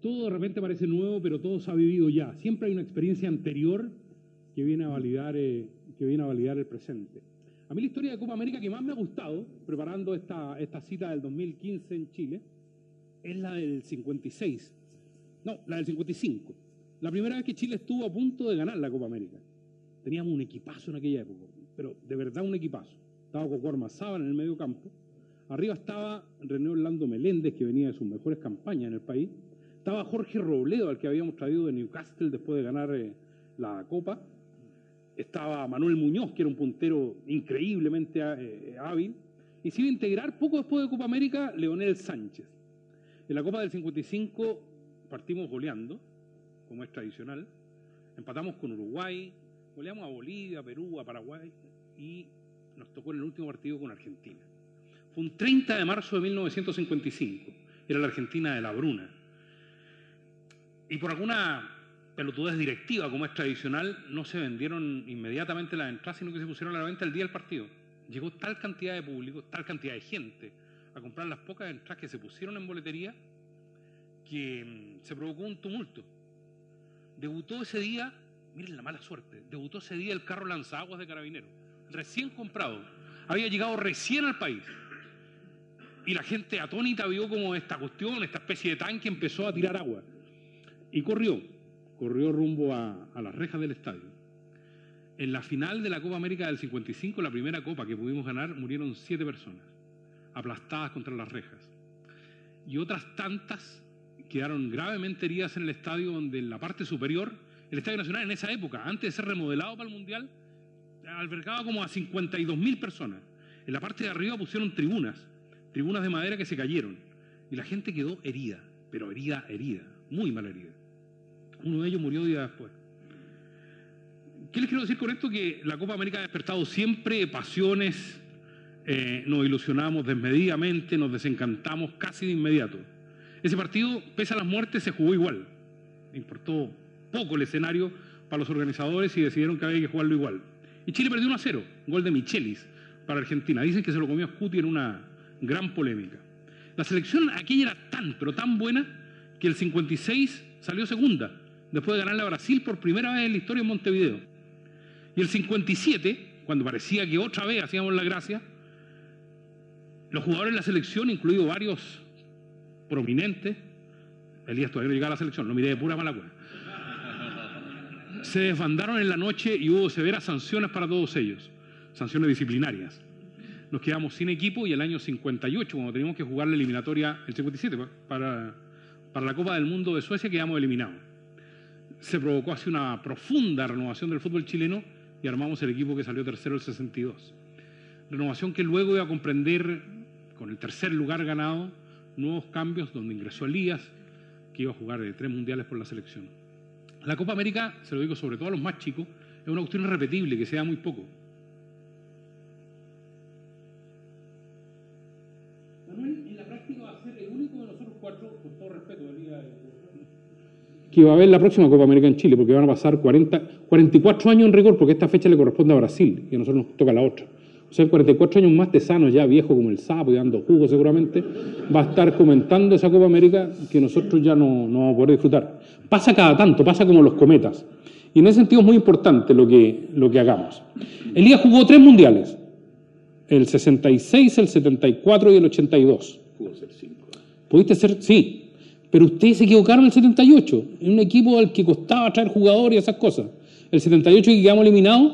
todo de repente parece nuevo, pero todo se ha vivido ya. Siempre hay una experiencia anterior que viene a validar, eh, que viene a validar el presente. A mí la historia de Copa América que más me ha gustado, preparando esta, esta cita del 2015 en Chile, es la del 56. No, la del 55. La primera vez que Chile estuvo a punto de ganar la Copa América. Teníamos un equipazo en aquella época, pero de verdad un equipazo. Estaba Coco Armazábal en el medio campo. Arriba estaba René Orlando Meléndez, que venía de sus mejores campañas en el país. Estaba Jorge Robledo, al que habíamos traído de Newcastle después de ganar eh, la Copa estaba Manuel Muñoz, que era un puntero increíblemente eh, hábil, y se iba a integrar poco después de Copa América Leonel Sánchez. En la Copa del 55 partimos goleando, como es tradicional, empatamos con Uruguay, goleamos a Bolivia, a Perú, a Paraguay, y nos tocó en el último partido con Argentina. Un 30 de marzo de 1955, era la Argentina de la Bruna. Y por alguna pelotudez directiva, como es tradicional, no se vendieron inmediatamente las entradas, sino que se pusieron a la venta el día del partido. Llegó tal cantidad de público, tal cantidad de gente a comprar las pocas entradas que se pusieron en boletería, que mm, se provocó un tumulto. Debutó ese día, miren la mala suerte, debutó ese día el carro lanzaguas de carabineros, recién comprado, había llegado recién al país. Y la gente atónita vio como esta cuestión, esta especie de tanque empezó a tirar agua. Y corrió corrió rumbo a, las rejas del estadio. En la final de la Copa América del 55, la primera copa que pudimos ganar, murieron siete personas, aplastadas contra las rejas. Y otras tantas quedaron gravemente heridas en el estadio, donde en la parte superior, el Estadio Nacional en esa época, antes de ser remodelado para el Mundial, albergaba como a 52 mil personas. En la parte de arriba pusieron tribunas, tribunas de madera que se cayeron. Y la gente quedó herida, pero herida, herida, muy mal herida. Uno de ellos murió días después. ¿Qué les quiero decir con esto? Que la Copa América ha despertado siempre pasiones, eh, nos ilusionamos desmedidamente, nos desencantamos casi de inmediato. Ese partido, pese a las muertes, se jugó igual. Importó poco el escenario para los organizadores y decidieron que había que jugarlo igual. Y Chile perdió 1 a 0, gol de Michelis para Argentina. Dicen que se lo comió Scuti en una gran polémica. La selección aquella era tan, pero tan buena que el 56 salió segunda después de ganarle a Brasil por primera vez en la historia en Montevideo. Y el 57, cuando parecía que otra vez hacíamos la gracia, los jugadores de la selección, incluidos varios prominentes, Elías todavía no llegaba a la selección, lo miré de pura mala se desbandaron en la noche y hubo severas sanciones para todos ellos, sanciones disciplinarias. Nos quedamos sin equipo y el año 58, cuando teníamos que jugar la eliminatoria, el 57, para, para la Copa del Mundo de Suecia, quedamos eliminados se provocó así una profunda renovación del fútbol chileno y armamos el equipo que salió tercero el 62. Renovación que luego iba a comprender, con el tercer lugar ganado, nuevos cambios donde ingresó Elías, que iba a jugar de tres mundiales por la selección. La Copa América, se lo digo sobre todo a los más chicos, es una cuestión irrepetible que se da muy poco. Que va a haber la próxima Copa América en Chile, porque van a pasar 40, 44 años en rigor, porque esta fecha le corresponde a Brasil y a nosotros nos toca la otra. O sea, 44 años más Tesano, ya viejo como el sapo y dando jugo seguramente, va a estar comentando esa Copa América que nosotros ya no, no vamos a poder disfrutar. Pasa cada tanto, pasa como los cometas. Y en ese sentido es muy importante lo que, lo que hagamos. Elías jugó tres mundiales, el 66, el 74 y el 82. Pudo ser cinco. ¿Pudiste ser? Sí, pero ustedes se equivocaron en el 78, en un equipo al que costaba traer jugadores y esas cosas. El 78 que quedamos eliminados,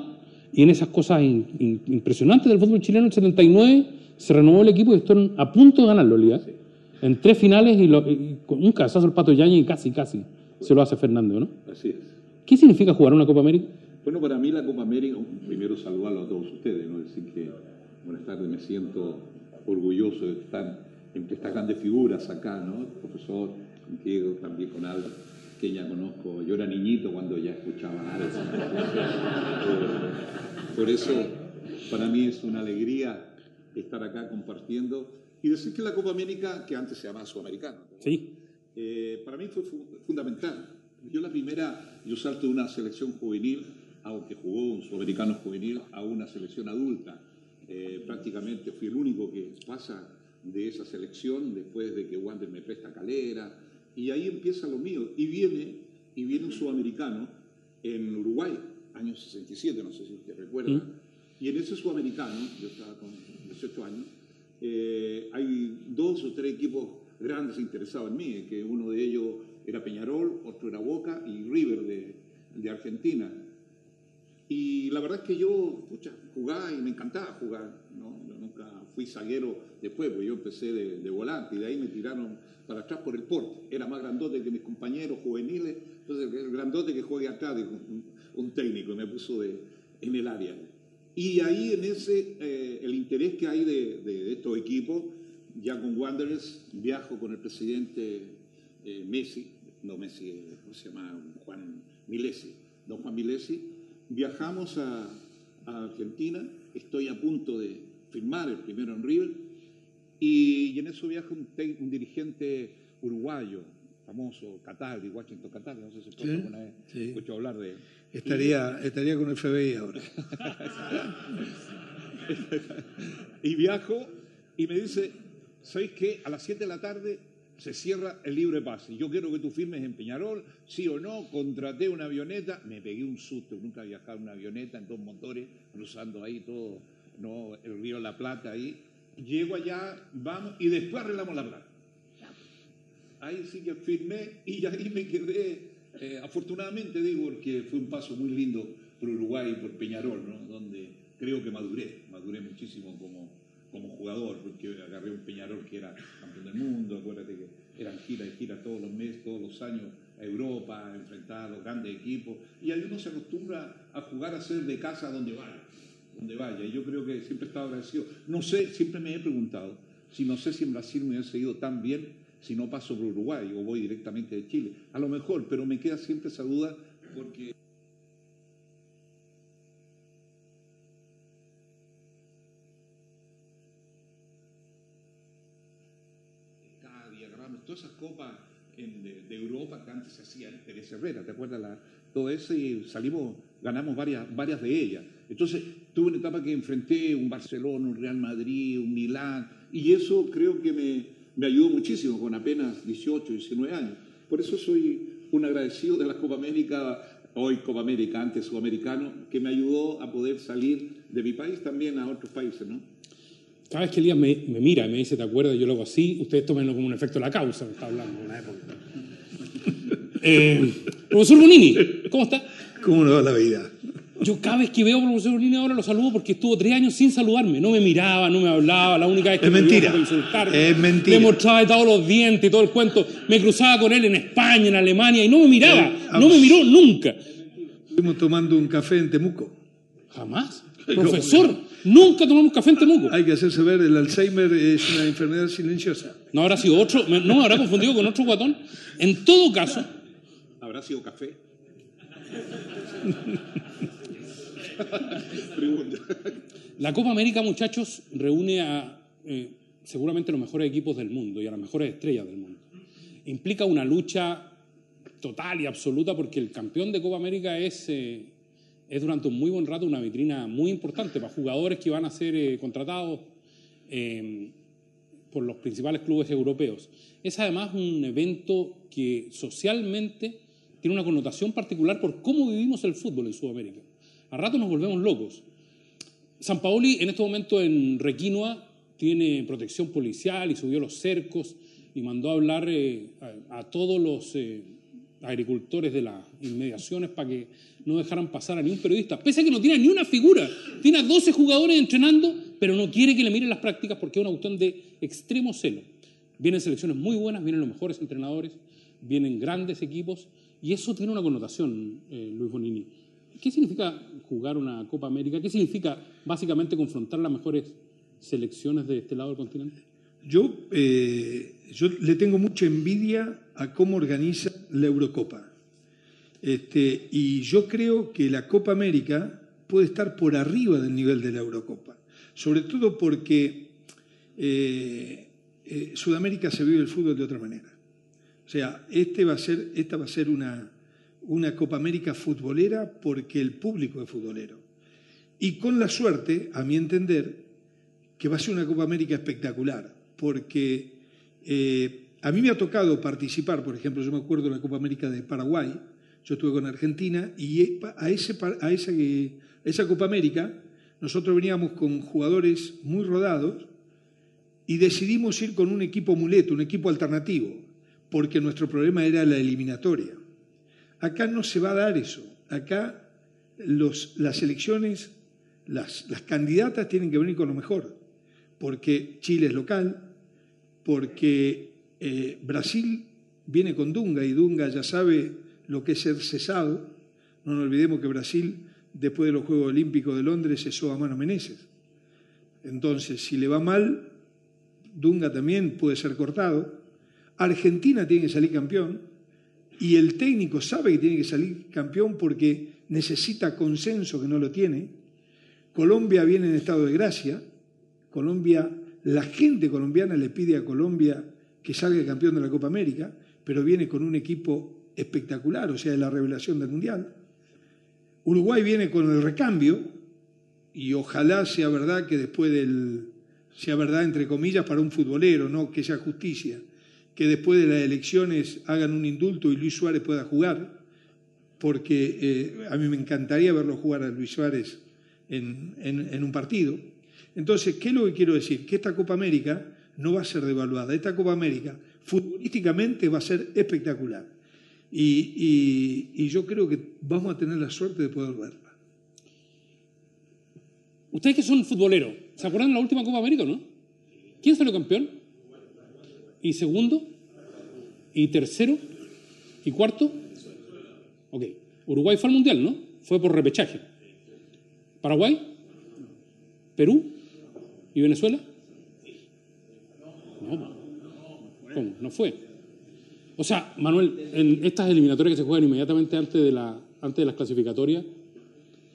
y en esas cosas impresionantes del fútbol chileno, el 79 se renovó el equipo y están a punto de ganarlo, Liga. En tres finales y, con un cabezazo el Pato Yañez y casi, casi se lo hace Fernando, ¿no? Así es. ¿Qué significa jugar una Copa América? Bueno, para mí la Copa América, primero saludarlo a todos ustedes, ¿no? Decir que, buenas tardes, me siento orgulloso de estar entre estas grandes figuras acá, ¿no? profesor, contigo, también con Alba, que ya conozco. Yo era niñito cuando ya escuchaba a Por eso, para mí es una alegría estar acá compartiendo y decir que la Copa América, que antes se llamaba Sudamericano, ¿Sí? Eh, para mí fue fundamental. Yo la primera, yo salto de una selección juvenil, aunque jugó un sudamericano juvenil, a una selección adulta. Eh, prácticamente fui el único que pasa de esa selección después de que Wander me presta calera, Y ahí empieza lo mío. Y viene, y viene un sudamericano en Uruguay, año 67, no sé si usted recuerda. Mm. Y en ese sudamericano, yo estaba con 18 años, eh, hay dos o tres equipos grandes interesados en mí, que uno de ellos era Peñarol, otro era Boca y River de, de Argentina. Y la verdad es que yo, pucha, jugaba y me encantaba jugar, ¿no? Fui zaguero después, porque yo empecé de, de volante y de ahí me tiraron para atrás por el porte. Era más grandote que mis compañeros juveniles, entonces el grandote que juegue atrás, dijo un, un técnico, me puso de, en el área. Y ahí en ese, eh, el interés que hay de, de estos equipos, ya con Wanderers, viajo con el presidente eh, Messi, no Messi, eh, ¿cómo se llama? Juan Milesi, don Juan Milesi, viajamos a, a Argentina, estoy a punto de firmar el primero en River, y, en eso viaja un, te- un dirigente uruguayo, famoso, Cataldi, Washington Cataldi, no sé si Sí, alguna vez sí. escuchó hablar de él. Estaría, estaría con el FBI ahora. Y viajo y me dice, ¿sabes qué? A las 7 de la tarde se cierra el libre pase. Yo quiero que tú firmes en Peñarol, sí o no, contraté una avioneta, me pegué un susto, nunca he viajado en una avioneta en dos motores, cruzando ahí todo, no, el río La Plata ahí. Llego allá, vamos, y después arreglamos la plata. Ahí sí que firmé y ahí me quedé, eh, afortunadamente digo, porque fue un paso muy lindo por Uruguay y por Peñarol, ¿no? donde creo que maduré, maduré muchísimo como, como jugador, porque agarré un Peñarol que era campeón del mundo, acuérdate que eran gira y gira todos los meses, todos los años a Europa, enfrentar a los grandes equipos, y ahí uno se acostumbra a jugar a ser de casa donde vaya, donde vaya, y yo creo que siempre he estado agradecido. No sé, siempre me he preguntado, si no sé si en Brasil me hubiese ido tan bien si no paso por Uruguay o voy directamente de Chile. A lo mejor, pero me queda siempre esa duda porque... Todas esas copas en- de, de Europa que antes se hacían, Teresa Herrera, ¿te acuerdas? La, todo eso y salimos, ganamos varias, varias de ellas. Entonces, tuve una etapa que enfrenté un Barcelona, un Real Madrid, un Milán, y eso creo que me, me ayudó muchísimo con apenas 18, 19 años. Por eso soy un agradecido de la Copa América, hoy Copa América, antes Sudamericano, que me ayudó a poder salir de mi país también a otros países, ¿no? Cada vez que Elías me, me mira y me dice, ¿te acuerdas? Yo lo hago así, ustedes tómenlo como un efecto de la causa, me está hablando de una época. Eh, profesor Bonini, ¿cómo está? ¿Cómo nos va la vida? Yo cada vez que veo al profesor Bonini ahora lo saludo porque estuvo tres años sin saludarme. No me miraba, no me hablaba. La única vez que Es me mentira. insultarme. Es mentira. Le mostraba todos los dientes y todo el cuento. Me cruzaba con él en España, en Alemania y no me miraba. Eh, No me miró nunca. Estuvimos tomando un café en Temuco. Jamás. Profesor, nunca tomamos café en Temuco. Hay que hacerse ver, el Alzheimer es una enfermedad silenciosa. No habrá sido otro, me- no me habrá confundido con otro guatón. En todo caso, ¿Habrá sido café? La Copa América, muchachos, reúne a eh, seguramente los mejores equipos del mundo y a las mejores estrellas del mundo. Implica una lucha total y absoluta porque el campeón de Copa América es, eh, es durante un muy buen rato una vitrina muy importante para jugadores que van a ser eh, contratados eh, por los principales clubes europeos. Es además un evento que socialmente tiene una connotación particular por cómo vivimos el fútbol en Sudamérica. A rato nos volvemos locos. San Paoli en este momento en Requinoa tiene protección policial y subió los cercos y mandó a hablar eh, a, todos los eh, agricultores de las inmediaciones para que no dejaran pasar a ningún periodista, pese a que no tiene ni una figura. Tiene a 12 jugadores entrenando, pero no quiere que le miren las prácticas porque es una cuestión de extremo celo. Vienen selecciones muy buenas, vienen los mejores entrenadores, vienen grandes equipos y eso tiene una connotación, eh, Luis Bonini. ¿Qué significa jugar una Copa América? ¿Qué significa básicamente confrontar las mejores selecciones de este lado del continente? Yo, eh, yo le tengo mucha envidia a cómo organiza la Eurocopa. Este, y yo creo que la Copa América puede estar por arriba del nivel de la Eurocopa. Sobre todo porque eh, eh, Sudamérica se vive el fútbol de otra manera. O sea, este va a ser, esta va a ser una, una Copa América futbolera porque el público es futbolero. Y con la suerte, a mi entender, que va a ser una Copa América espectacular, porque eh, a mí me ha tocado participar, por ejemplo, yo me acuerdo de la Copa América de Paraguay, yo estuve con Argentina y ese, a, esa, a esa Copa América nosotros veníamos con jugadores muy rodados y decidimos ir con un equipo muleto, un equipo alternativo, porque nuestro problema era la eliminatoria. Acá no se va a dar eso. Acá las elecciones, las, las candidatas tienen que venir con lo mejor, porque Chile es local, porque eh, Brasil viene con Dunga y Dunga ya sabe lo que es ser cesado. No nos olvidemos que Brasil, después de los Juegos Olímpicos de Londres, cesó a Mano Meneses. Entonces, si le va mal, Dunga también puede ser cortado. Argentina tiene que salir campeón y el técnico sabe que tiene que salir campeón porque necesita consenso que no lo tiene. Colombia viene en estado de gracia. Colombia, la gente colombiana le pide a Colombia que salga campeón de la Copa América, pero viene con un equipo espectacular, o sea, de la revelación del Mundial. Uruguay viene con el recambio y ojalá sea verdad que después del, sea verdad entre comillas para un futbolero, no que sea justicia, que después de las elecciones hagan un indulto y Luis Suárez pueda jugar, porque eh, a mí me encantaría verlo jugar a Luis Suárez en, en un partido. Entonces, ¿qué es lo que quiero decir? Que esta Copa América no va a ser devaluada. Esta Copa América futbolísticamente va a ser espectacular. Y, yo creo que vamos a tener la suerte de poder verla. Ustedes que son futboleros, ¿se acuerdan de la última Copa América, no? ¿Quién salió campeón? ¿Y segundo? ¿Y tercero? ¿Y cuarto? Ok. Uruguay fue al Mundial, ¿no? Fue por repechaje. ¿Paraguay? ¿Perú? ¿Y Venezuela? No, ¿cómo? No fue. O sea, Manuel, en estas eliminatorias que se juegan inmediatamente antes de, la, antes de las clasificatorias,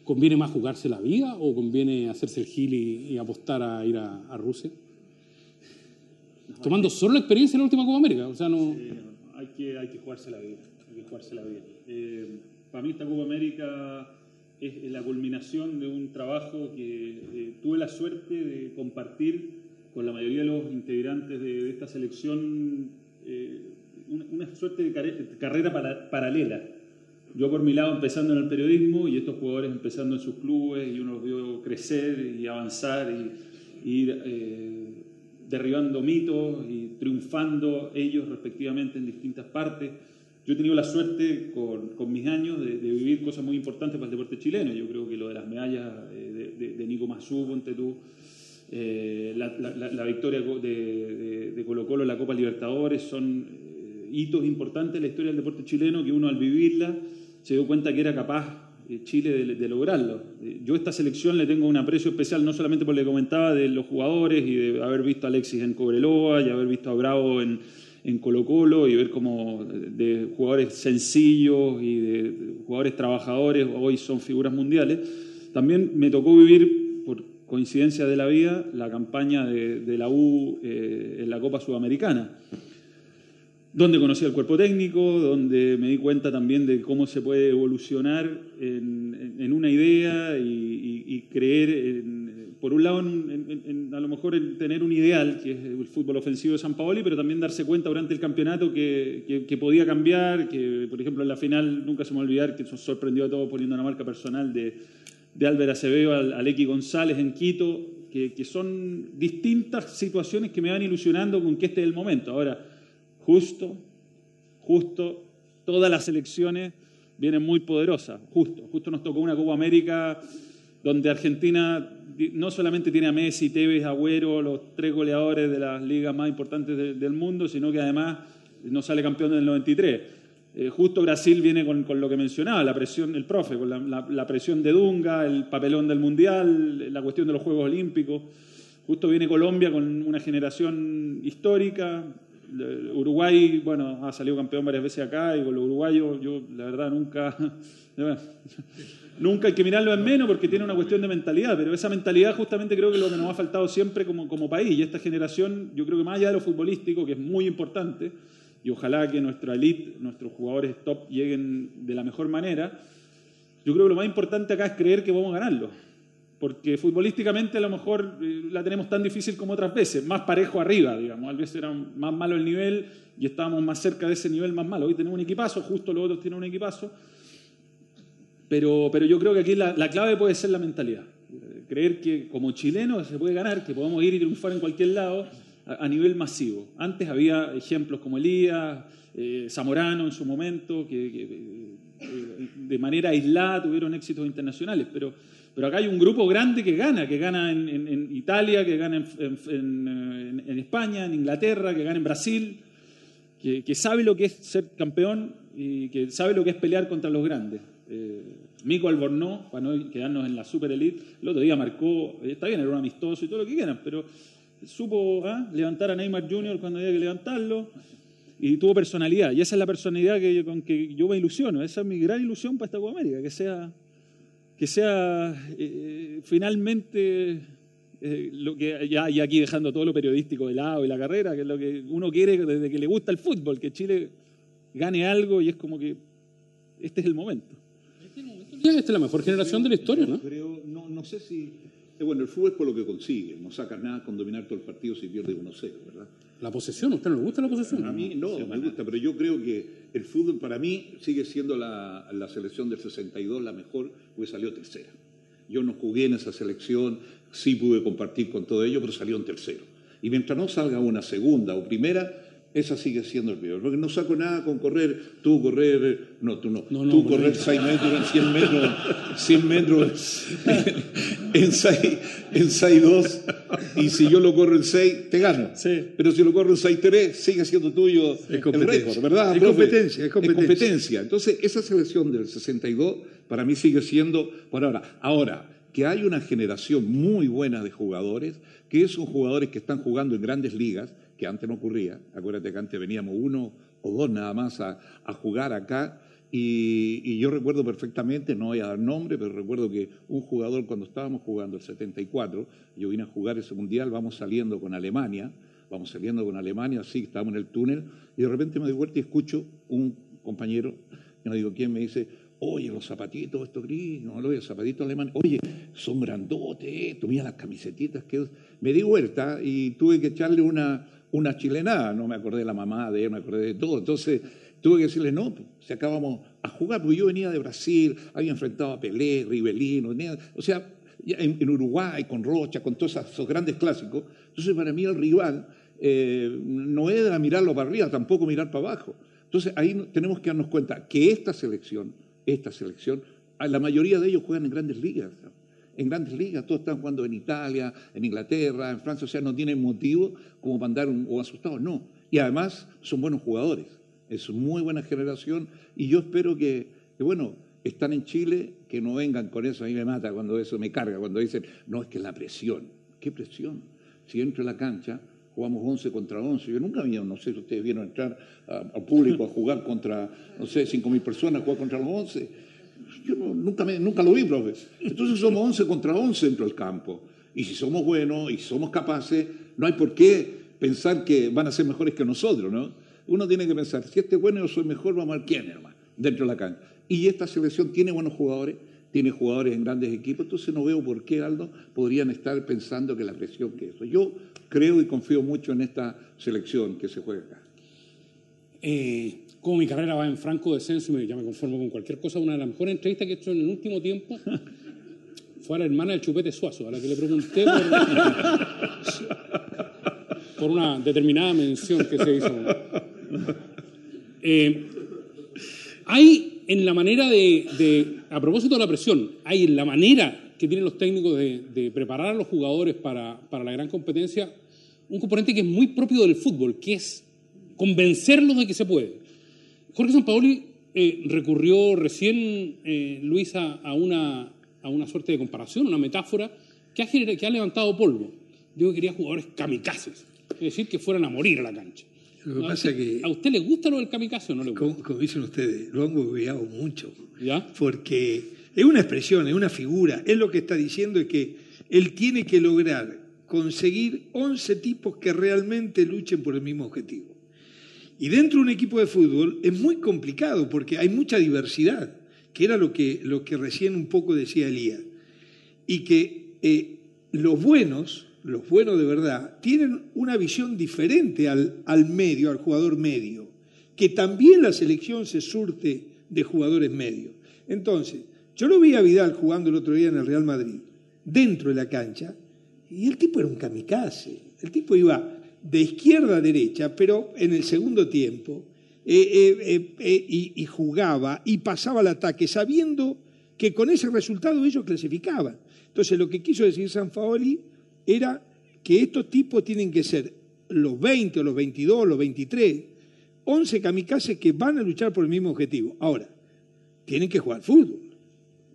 ¿conviene más jugarse la vida o conviene hacerse el gil y, apostar a ir a, Rusia? Tomando solo la experiencia en la última Copa América, o sea, no... hay, que, hay que jugarse la vida, hay que jugarse la vida. Eh, para mí esta Copa América es la culminación de un trabajo que eh, tuve la suerte de compartir con la mayoría de los integrantes de, esta selección eh, una, suerte de carrera paralela. Yo por mi lado empezando en el periodismo y estos jugadores empezando en sus clubes y uno los vio crecer y avanzar y, ir eh, derribando mitos y triunfando ellos respectivamente en distintas partes. Yo he tenido la suerte con, con mis años de, vivir cosas muy importantes para el deporte chileno. Yo creo que lo de las medallas eh, de, de, Nico Mazú, ponte tú, eh, la, victoria de, de, Colo Colo en la Copa Libertadores son hitos importantes en la historia del deporte chileno que uno al vivirla se dio cuenta que era capaz eh, Chile de, lograrlo. Eh, yo a esta selección le tengo un aprecio especial, no solamente por lo que comentaba de los jugadores y de haber visto a Alexis en Cobreloa y haber visto a Bravo en, en Colo Colo y ver cómo de jugadores sencillos y de jugadores trabajadores hoy son figuras mundiales. También me tocó vivir, por coincidencia de la vida, la campaña de, la U eh, en la Copa Sudamericana donde conocí al cuerpo técnico, donde me di cuenta también de cómo se puede evolucionar en, una idea y, creer, por un lado, a lo mejor en tener un ideal, que es el fútbol ofensivo de San Paoli, pero también darse cuenta durante el campeonato que, podía cambiar, que por ejemplo en la final nunca se me va a olvidar que nos sorprendió a todos poniendo una marca personal de, de Álvaro Acevedo al, al X González en Quito, que, que son distintas situaciones que me van ilusionando con que este es el momento. Ahora, justo, justo, todas las elecciones vienen muy poderosas, justo, justo nos tocó una Copa América donde Argentina no solamente tiene a Messi, Tevez, Agüero, los tres goleadores de las ligas más importantes del mundo, sino que además no sale campeón en el 93. Eh, justo Brasil viene con, lo que mencionaba, la presión, el profe, con la, presión de Dunga, el papelón del Mundial, la cuestión de los Juegos Olímpicos. Justo viene Colombia con una generación histórica, Uruguay, bueno, ha salido campeón varias veces acá y con los uruguayos yo la verdad nunca, nunca hay que mirarlo en menos porque tiene una cuestión de mentalidad, pero esa mentalidad justamente creo que es lo que nos ha faltado siempre como, como país y esta generación, yo creo que más allá de lo futbolístico, que es muy importante, y ojalá que nuestra elite, nuestros jugadores top lleguen de la mejor manera, yo creo que lo más importante acá es creer que vamos a ganarlo. Porque futbolísticamente a lo mejor eh, la tenemos tan difícil como otras veces, más parejo arriba, digamos, a veces era más malo el nivel y estábamos más cerca de ese nivel más malo. Hoy tenemos un equipazo, justo los otros tienen un equipazo, pero, pero yo creo que aquí la, clave puede ser la mentalidad, creer que como chileno se puede ganar, que podemos ir y triunfar en cualquier lado a, nivel masivo. Antes había ejemplos como Elías, eh, Zamorano en su momento, que, eh, de manera aislada tuvieron éxitos internacionales, pero pero acá hay un grupo grande que gana, que gana en, Italia, que gana en, España, en Inglaterra, que gana en Brasil, que, sabe lo que es ser campeón y que sabe lo que es pelear contra los grandes. Eh, Mico Albornoz, para no quedarnos en la super elite, el otro día marcó, está bien, era un amistoso y todo lo que quieran, pero supo ¿ah? levantar a Neymar Jr. cuando había que levantarlo y tuvo personalidad. Y esa es la personalidad que, con que yo me ilusiono. Esa es mi gran ilusión para esta Copa América, que sea que sea eh, finalmente eh, lo que ya, y aquí dejando todo lo periodístico de lado y la carrera, que es lo que uno quiere desde que le gusta el fútbol, que Chile gane algo y es como que este es el momento. Esta es la mejor generación de la historia, ¿no? Creo, no, no sé si... Eh, bueno, el fútbol es por lo que consigue, no saca nada con dominar todo el partido si pierde 1-0, ¿verdad? La posesión, ¿usted no le gusta la posesión? A mí no, me gusta, pero yo creo que el fútbol para mí sigue siendo la, la selección del 62 la mejor, porque salió tercera. Yo no jugué en esa selección, sí pude compartir con todo ello, pero salió en tercero. Y mientras no salga una segunda o primera, esa sigue siendo el peor. Porque no saco nada con correr, tú correr, no, tú no, tú correr 6 metros en 100 metros, 100 metros en 6, en 6, 2, y si yo lo corro en 6, te gano. Sí. Pero si lo corro en 6, 3, sigue siendo tuyo el récord, ¿verdad? Es competencia, es competencia. Es competencia. Entonces, esa selección del 62 para mí sigue siendo por ahora. Ahora, que hay una generación muy buena de jugadores, que son jugadores que están jugando en grandes ligas, que antes no ocurría. Acuérdate que antes veníamos uno o dos nada más a, jugar acá. Y, yo recuerdo perfectamente, no voy a dar nombre, pero recuerdo que un jugador cuando estábamos jugando el 74, yo vine a jugar ese mundial, vamos saliendo con Alemania, vamos saliendo con Alemania, así estábamos en el túnel, y de repente me doy vuelta y escucho un compañero, no digo quién, me dice, oye, los zapatitos, estos gris, no, los zapatitos alemanes, oye, son grandotes, tú mira las camisetitas que... Me di vuelta y tuve que echarle una, una chilenada, no me acordé de la mamá de él, me acordé de todo. Entonces tuve que decirle, no, se acabamos a jugar, porque yo venía de Brasil, había enfrentado a Pelé, Rivelino, o sea, en, Uruguay, con Rocha, con todos esos, grandes clásicos. Entonces para mí el rival eh, no era mirarlo para arriba, tampoco mirar para abajo. Entonces ahí tenemos que darnos cuenta que esta selección, esta selección, la mayoría de ellos juegan en grandes ligas en grandes ligas, todos están jugando en Italia, en Inglaterra, en Francia, o sea, no tienen motivo como para andar o asustados, no. Y además son buenos jugadores, es muy buena generación y yo espero que, bueno, están en Chile, que no vengan con eso, a mí me mata cuando eso me carga, cuando dicen, no, es que la presión, ¿qué presión? Si entro a la cancha, jugamos 11 contra 11. Yo nunca vi, no sé si ustedes vieron entrar al público a jugar contra, no sé, 5.000 personas, jugar contra los 11 yo nunca, nunca lo vi, profe. Entonces somos 11 contra 11 dentro del campo. Y si somos buenos y somos capaces, no hay por qué pensar que van a ser mejores que nosotros, ¿no? Uno tiene que pensar, si este es bueno yo soy mejor, vamos a ver quién, hermano, dentro de la cancha. Y esta selección tiene buenos jugadores, tiene jugadores en grandes equipos, entonces no veo por qué, Aldo, podrían estar pensando que la presión que eso. Yo creo y confío mucho en esta selección que se juega acá. Eh, como mi carrera va en franco descenso y ya me conformo con cualquier cosa, una de las mejores entrevistas que he hecho en el último tiempo fue a la hermana del Chupete Suazo, a la que le pregunté por, una determinada mención que se hizo. Eh, hay en la manera de, a propósito de la presión, hay en la manera que tienen los técnicos de, preparar a los jugadores para, para la gran competencia un componente que es muy propio del fútbol, que es convencerlos de que se puede. Jorge Sampaoli eh, recurrió recién, eh, Luisa, a una, a una suerte de comparación, una metáfora que ha, que ha levantado polvo. Digo que quería jugadores kamikazes, es decir, que fueran a morir a la cancha. Lo que pasa que, ¿A usted le gusta lo del kamikaze o no le gusta? Como, dicen ustedes, lo han gobeado mucho. ¿Ya? Porque es una expresión, es una figura. Él lo que está diciendo es que él tiene que lograr conseguir 11 tipos que realmente luchen por el mismo objetivo. Y dentro de un equipo de fútbol es muy complicado porque hay mucha diversidad, que era lo que, lo que recién un poco decía Elías. Y que eh, los buenos, los buenos de verdad, tienen una visión diferente al, al medio, al jugador medio, que también la selección se surte de jugadores medios. Entonces, yo lo vi a Vidal jugando el otro día en el Real Madrid, dentro de la cancha, y el tipo era un kamikaze. El tipo iba de izquierda a derecha, pero en el segundo tiempo, eh, eh, eh, y, jugaba y pasaba al ataque, sabiendo que con ese resultado ellos clasificaban. Entonces, lo que quiso decir San Faoli era que estos tipos tienen que ser los 20 o los 22, los 23, 11 kamikazes que van a luchar por el mismo objetivo. Ahora, tienen que jugar fútbol.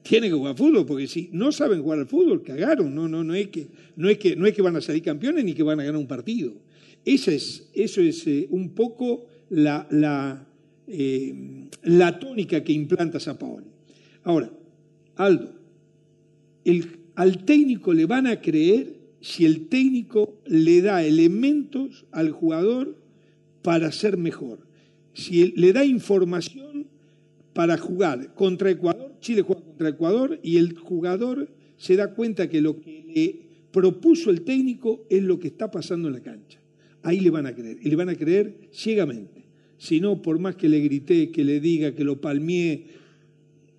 Tienen que jugar fútbol, porque si no saben jugar al fútbol, cagaron. No, no, no, es que, no, es que, no es que van a salir campeones ni que van a ganar un partido. Esa es, eso es eh, un poco eh, la, tónica que implanta San Paolo. Ahora, Aldo, el, al técnico le van a creer si el técnico le da elementos al jugador para ser mejor. Si le da información para jugar contra Ecuador, Chile juega contra Ecuador y el jugador se da cuenta que lo que le propuso el técnico es lo que está pasando en la cancha. Ahí le van a creer, y le van a creer ciegamente. Si no, por más que le grité, que le diga, que lo palmee,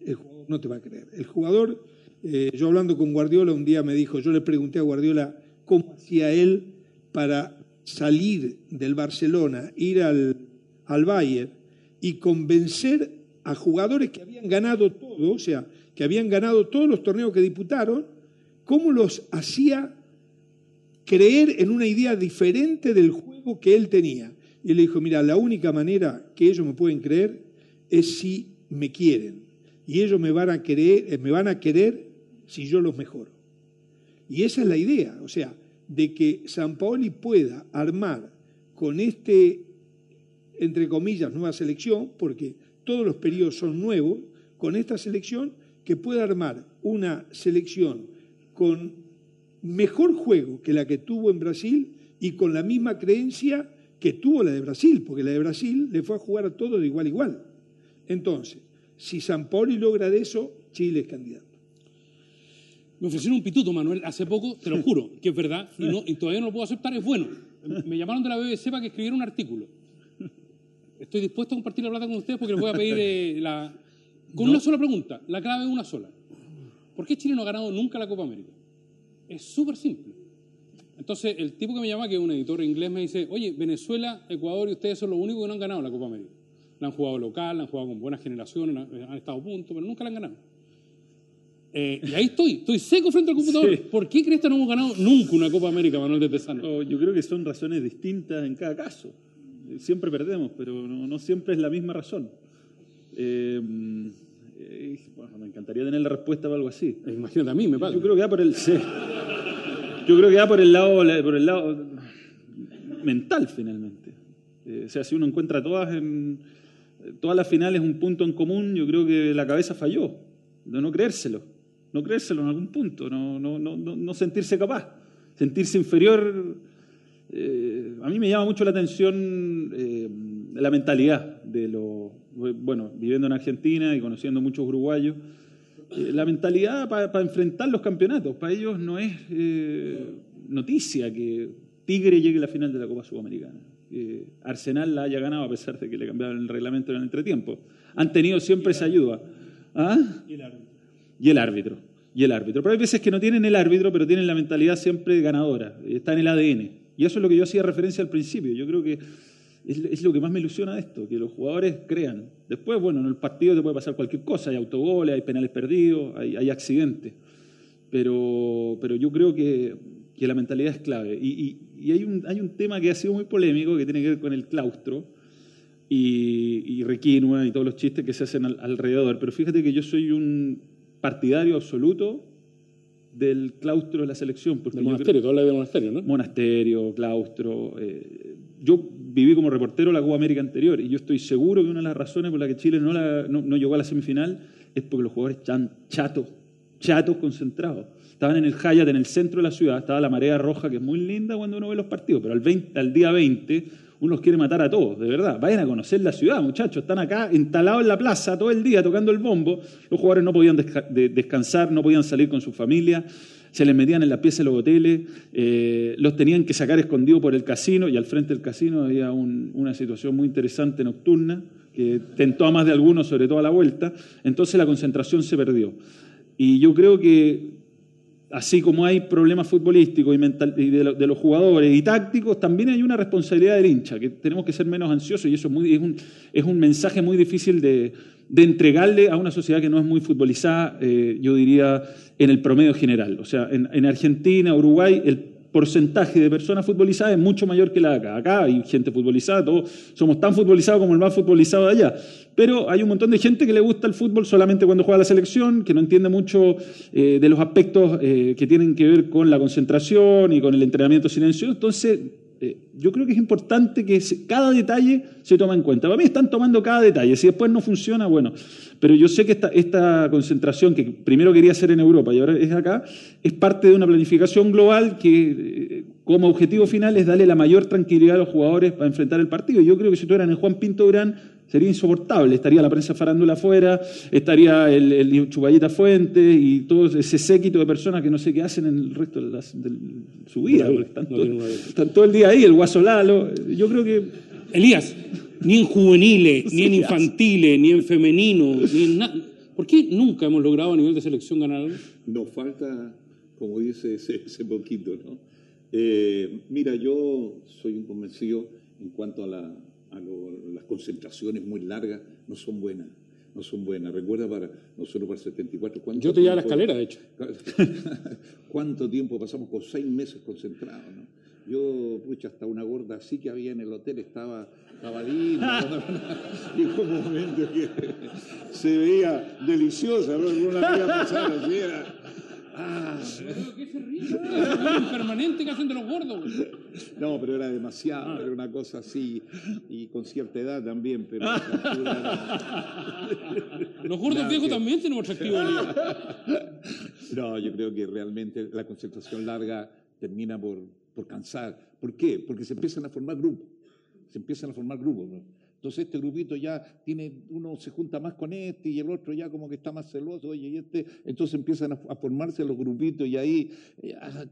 el jugador no te va a creer. El jugador, eh, yo hablando con Guardiola un día me dijo, yo le pregunté a Guardiola cómo hacía él para salir del Barcelona, ir al, al Bayern y convencer a jugadores que habían ganado todo, o sea, que habían ganado todos los torneos que disputaron, cómo los hacía creer en una idea diferente del juego que él tenía. Y él le dijo, mira, la única manera que ellos me pueden creer es si me quieren. Y ellos me van a querer, me van a querer si yo los mejoro. Y esa es la idea, o sea, de que San Paoli pueda armar con este, entre comillas, nueva selección, porque todos los periodos son nuevos, con esta selección, que pueda armar una selección con mejor juego que la que tuvo en Brasil y con la misma creencia que tuvo la de Brasil, porque la de Brasil le fue a jugar a todo de igual a igual. Entonces, si San Paoli logra de eso, Chile es candidato. Me ofrecieron un pituto, Manuel, hace poco, te lo juro, que es verdad, y, no, y todavía no lo puedo aceptar, es bueno. Me llamaron de la BBC para que escribiera un artículo. Estoy dispuesto a compartir la plata con ustedes porque les voy a pedir eh, la... Con no. una sola pregunta, la clave es una sola. ¿Por qué Chile no ha ganado nunca la Copa América? Es súper simple. Entonces, el tipo que me llama, que es un editor inglés, me dice, oye, Venezuela, Ecuador y ustedes son los únicos que no han ganado la Copa América. La han jugado local, la han jugado con buenas generaciones, han, han estado a punto, pero nunca la han ganado. Eh, y ahí estoy, estoy seco frente al computador. Sí. ¿Por qué crees que no hemos ganado nunca una Copa América, Manuel de Tesano? No, yo creo que son razones distintas en cada caso. Siempre perdemos, pero no, no siempre es la misma razón. Eh, eh, bueno, me encantaría tener la respuesta para algo así. Imagínate a mí, me pasa. Yo creo que va por el... Sí. Yo creo que va por el lado, por el lado mental, finalmente. Eh, o sea, si uno encuentra todas en todas las finales un punto en común, yo creo que la cabeza falló, de no creérselo, no creérselo en algún punto, no, no, no, no sentirse capaz, sentirse inferior. Eh, a mí me llama mucho la atención eh, la mentalidad de los, bueno, viviendo en Argentina y conociendo muchos uruguayos, eh, la mentalidad para pa enfrentar los campeonatos. Para ellos no es eh, noticia que Tigre llegue a la final de la Copa Sudamericana. Eh, Arsenal la haya ganado a pesar de que le cambiaron el reglamento en el entretiempo. Han tenido siempre esa ayuda. ¿Ah? Y el árbitro. Y el árbitro. Y el árbitro. Pero hay veces que no tienen el árbitro, pero tienen la mentalidad siempre ganadora. Está en el ADN. Y eso es lo que yo hacía referencia al principio. Yo creo que es, es, lo que más me ilusiona de esto, que los jugadores crean. Después, bueno, en el partido te puede pasar cualquier cosa, hay autogoles, hay penales perdidos, hay, hay accidentes. Pero, pero yo creo que, que la mentalidad es clave. Y, y, y, hay, un, hay un tema que ha sido muy polémico, que tiene que ver con el claustro y, y Requinua y todos los chistes que se hacen al, alrededor. Pero fíjate que yo soy un partidario absoluto del claustro de la selección. Porque del monasterio, tú hablas de monasterio, ¿no? Monasterio, claustro. Eh, yo viví como reportero la Copa América anterior y yo estoy seguro que una de las razones por las que Chile no, la, no, llegó a la semifinal es porque los jugadores están chatos, chatos concentrados. Estaban en el Hyatt, en el centro de la ciudad, estaba la marea roja, que es muy linda cuando uno ve los partidos, pero al, 20, al día 20 uno los quiere matar a todos, de verdad. Vayan a conocer la ciudad, muchachos. Están acá instalados en la plaza todo el día tocando el bombo. Los jugadores no podían desca de descansar, no podían salir con su familia. Se les metían en la pieza de los hoteles, eh, los tenían que sacar escondidos por el casino y al frente del casino había una situación muy interesante nocturna que tentó a más de algunos, sobre todo a la vuelta, entonces la concentración se perdió. Y yo creo que así como hay problemas futbolísticos y, de, los jugadores y tácticos, también hay una responsabilidad del hincha, que tenemos que ser menos ansiosos y eso es, un, es un, mensaje muy difícil de, entregarle a una sociedad que no es muy futbolizada, eh, yo diría, en el promedio general. O sea, en, en Argentina, Uruguay, el porcentaje de personas futbolizadas es mucho mayor que la de acá. Acá hay gente futbolizada, todos somos tan futbolizados como el más futbolizado de allá. Pero hay un montón de gente que le gusta el fútbol solamente cuando juega la selección, que no entiende mucho eh, de los aspectos eh, que tienen que ver con la concentración y con el entrenamiento silencioso. Entonces, yo creo que es importante que cada detalle se tome en cuenta. Para mí están tomando cada detalle. Si después no funciona, bueno. Pero yo sé que esta, concentración que primero quería hacer en Europa y ahora es acá, es parte de una planificación global que eh, como objetivo final es darle la mayor tranquilidad a los jugadores para enfrentar el partido. Yo creo que si tú eras en Juan Pinto Durán, sería insoportable. Estaría la prensa farándula afuera, estaría el, el Chubayita Fuente y todo ese séquito de personas que no sé qué hacen en el resto de, su vida. están, todo, el día ahí, el Guaso Lalo. Yo creo que. Elías, ni en juveniles, ni en infantiles, ni en femenino, ni en nada. ¿Por qué nunca hemos logrado a nivel de selección ganar algo? Nos falta, como dice ese, poquito, ¿no? Eh, mira, yo soy un convencido en cuanto a la las concentraciones muy largas no son buenas. No son buenas. Recuerda para nosotros para el 74. Yo te llevo a la escalera, de hecho. ¿Cuánto tiempo pasamos con seis meses concentrados? ¿no? Yo, pucha, hasta una gorda así que había en el hotel estaba, estaba linda. y un momento que se veía deliciosa, ¿no? Alguna vez pasar así era ¿qué se ríe? Es permanente que hacen de los gordos. No, pero era demasiado, era una cosa así, y con cierta edad también, pero... los gordos viejos también tenemos atractivo. no, yo creo que realmente la concentración larga termina por, por cansar. ¿Por qué? Porque se empiezan a formar grupos, se empiezan a formar grupos. ¿no? Entonces este grupito ya tiene, uno se junta más con este y el otro ya como que está más celoso, oye, y este, entonces empiezan a, formarse los grupitos y ahí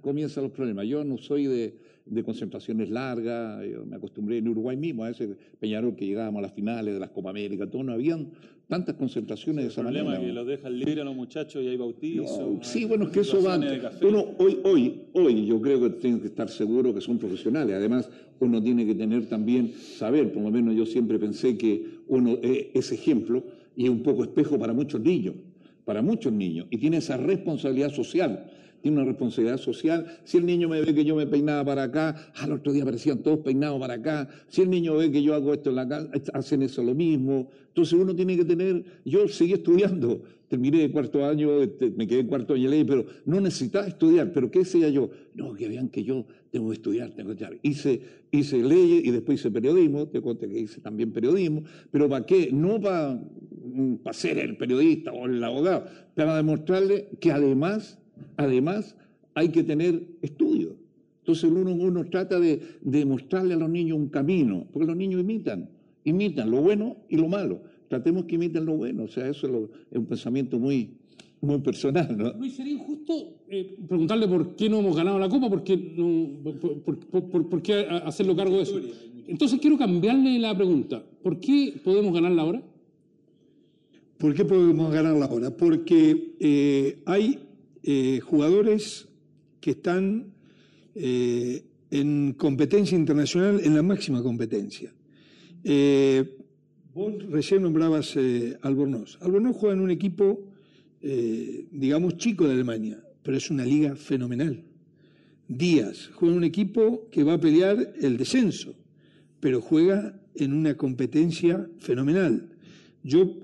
comienzan los problemas. Yo no soy de, concentraciones largas, yo me acostumbré en Uruguay mismo a ese Peñarol que llegábamos a las finales de las Copa América, todo no habían tantas concentraciones de esa manera. El problema es que los dejan libre a los muchachos y hay bautizos. sí, bueno, es que eso va. Uno, hoy, hoy, hoy yo creo que tienen que estar seguros que son profesionales. Además, uno tiene que tener también, saber, por lo menos yo siempre pensé que uno es ejemplo y es un poco espejo para muchos niños, para muchos niños, y tiene esa responsabilidad social tiene una responsabilidad social. Si el niño me ve que yo me peinaba para acá, al otro día aparecían todos peinados para acá. Si el niño ve que yo hago esto en la casa, hacen eso lo mismo. Entonces uno tiene que tener, yo seguí estudiando, terminé de cuarto año, este, me quedé en cuarto año de ley, pero no necesitaba estudiar. ¿Pero qué decía yo? No, que vean que yo tengo que estudiar, tengo que estudiar. Hice, hice leyes y después hice periodismo, te conté que hice también periodismo, pero ¿para qué? No para, mm, para ser el periodista o el abogado, para demostrarle que además Además, hay que tener estudios. Entonces uno, uno trata de, de, mostrarle a los niños un camino, porque los niños imitan, imitan lo bueno y lo malo. Tratemos que imiten lo bueno, o sea, eso es, un pensamiento muy, muy personal. ¿no? Luis, sería injusto eh, preguntarle por qué no hemos ganado la Copa, por qué, no, por, por, qué hacerlo cargo de eso. Entonces quiero cambiarle la pregunta. ¿Por qué podemos ganarla ahora? ¿Por qué podemos ganarla ahora? Porque eh, hay eh, jugadores que están eh, en competencia internacional, en la máxima competencia. Eh, vos recién nombrabas Albornoz. Albornoz juega en un equipo, digamos, chico de Alemania, pero es una liga fenomenal. Díaz juega en un equipo que va a pelear el descenso, pero juega en una competencia fenomenal. Yo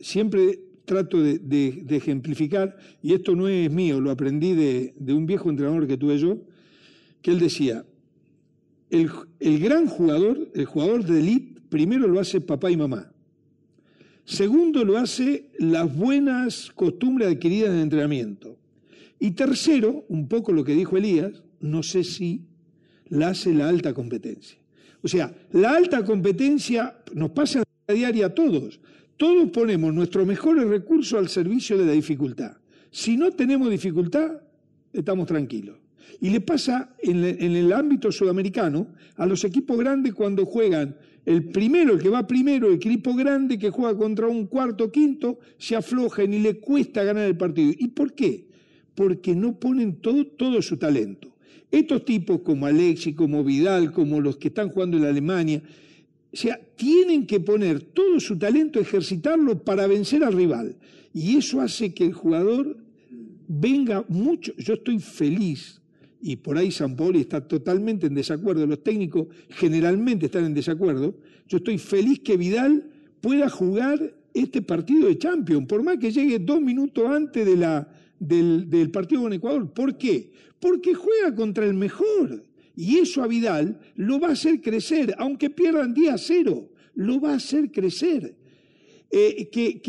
siempre trato de, ejemplificar, y esto no es mío, lo aprendí de, un viejo entrenador que tuve yo, que él decía, el, gran jugador, el jugador de élite, primero lo hace papá y mamá. Segundo lo hace las buenas costumbres adquiridas en el entrenamiento. Y tercero, un poco lo que dijo Elías, no sé si la hace la alta competencia. O sea, la alta competencia nos pasa a diaria a todos. Todos ponemos nuestros mejores recursos al servicio de la dificultad. Si no tenemos dificultad, estamos tranquilos. Y le pasa en, el ámbito sudamericano a los equipos grandes cuando juegan el primero, el que va primero, el equipo grande que juega contra un cuarto quinto, se aflojan y le cuesta ganar el partido. ¿Y por qué? Porque no ponen todo, todo su talento. Estos tipos como Alexi, como Vidal, como los que están jugando en Alemania, o sea, tienen que poner todo su talento, ejercitarlo para vencer al rival. Y eso hace que el jugador venga mucho. Yo estoy feliz y por ahí San Paoli está totalmente en desacuerdo, los técnicos generalmente están en desacuerdo, yo estoy feliz que Vidal pueda jugar este partido de Champions, por más que llegue dos minutos antes de la, del, del partido con Ecuador. ¿Por qué? Porque juega contra el mejor. Y eso a Vidal lo va a hacer crecer, aunque pierdan día cero, lo va a hacer crecer. Eh, que,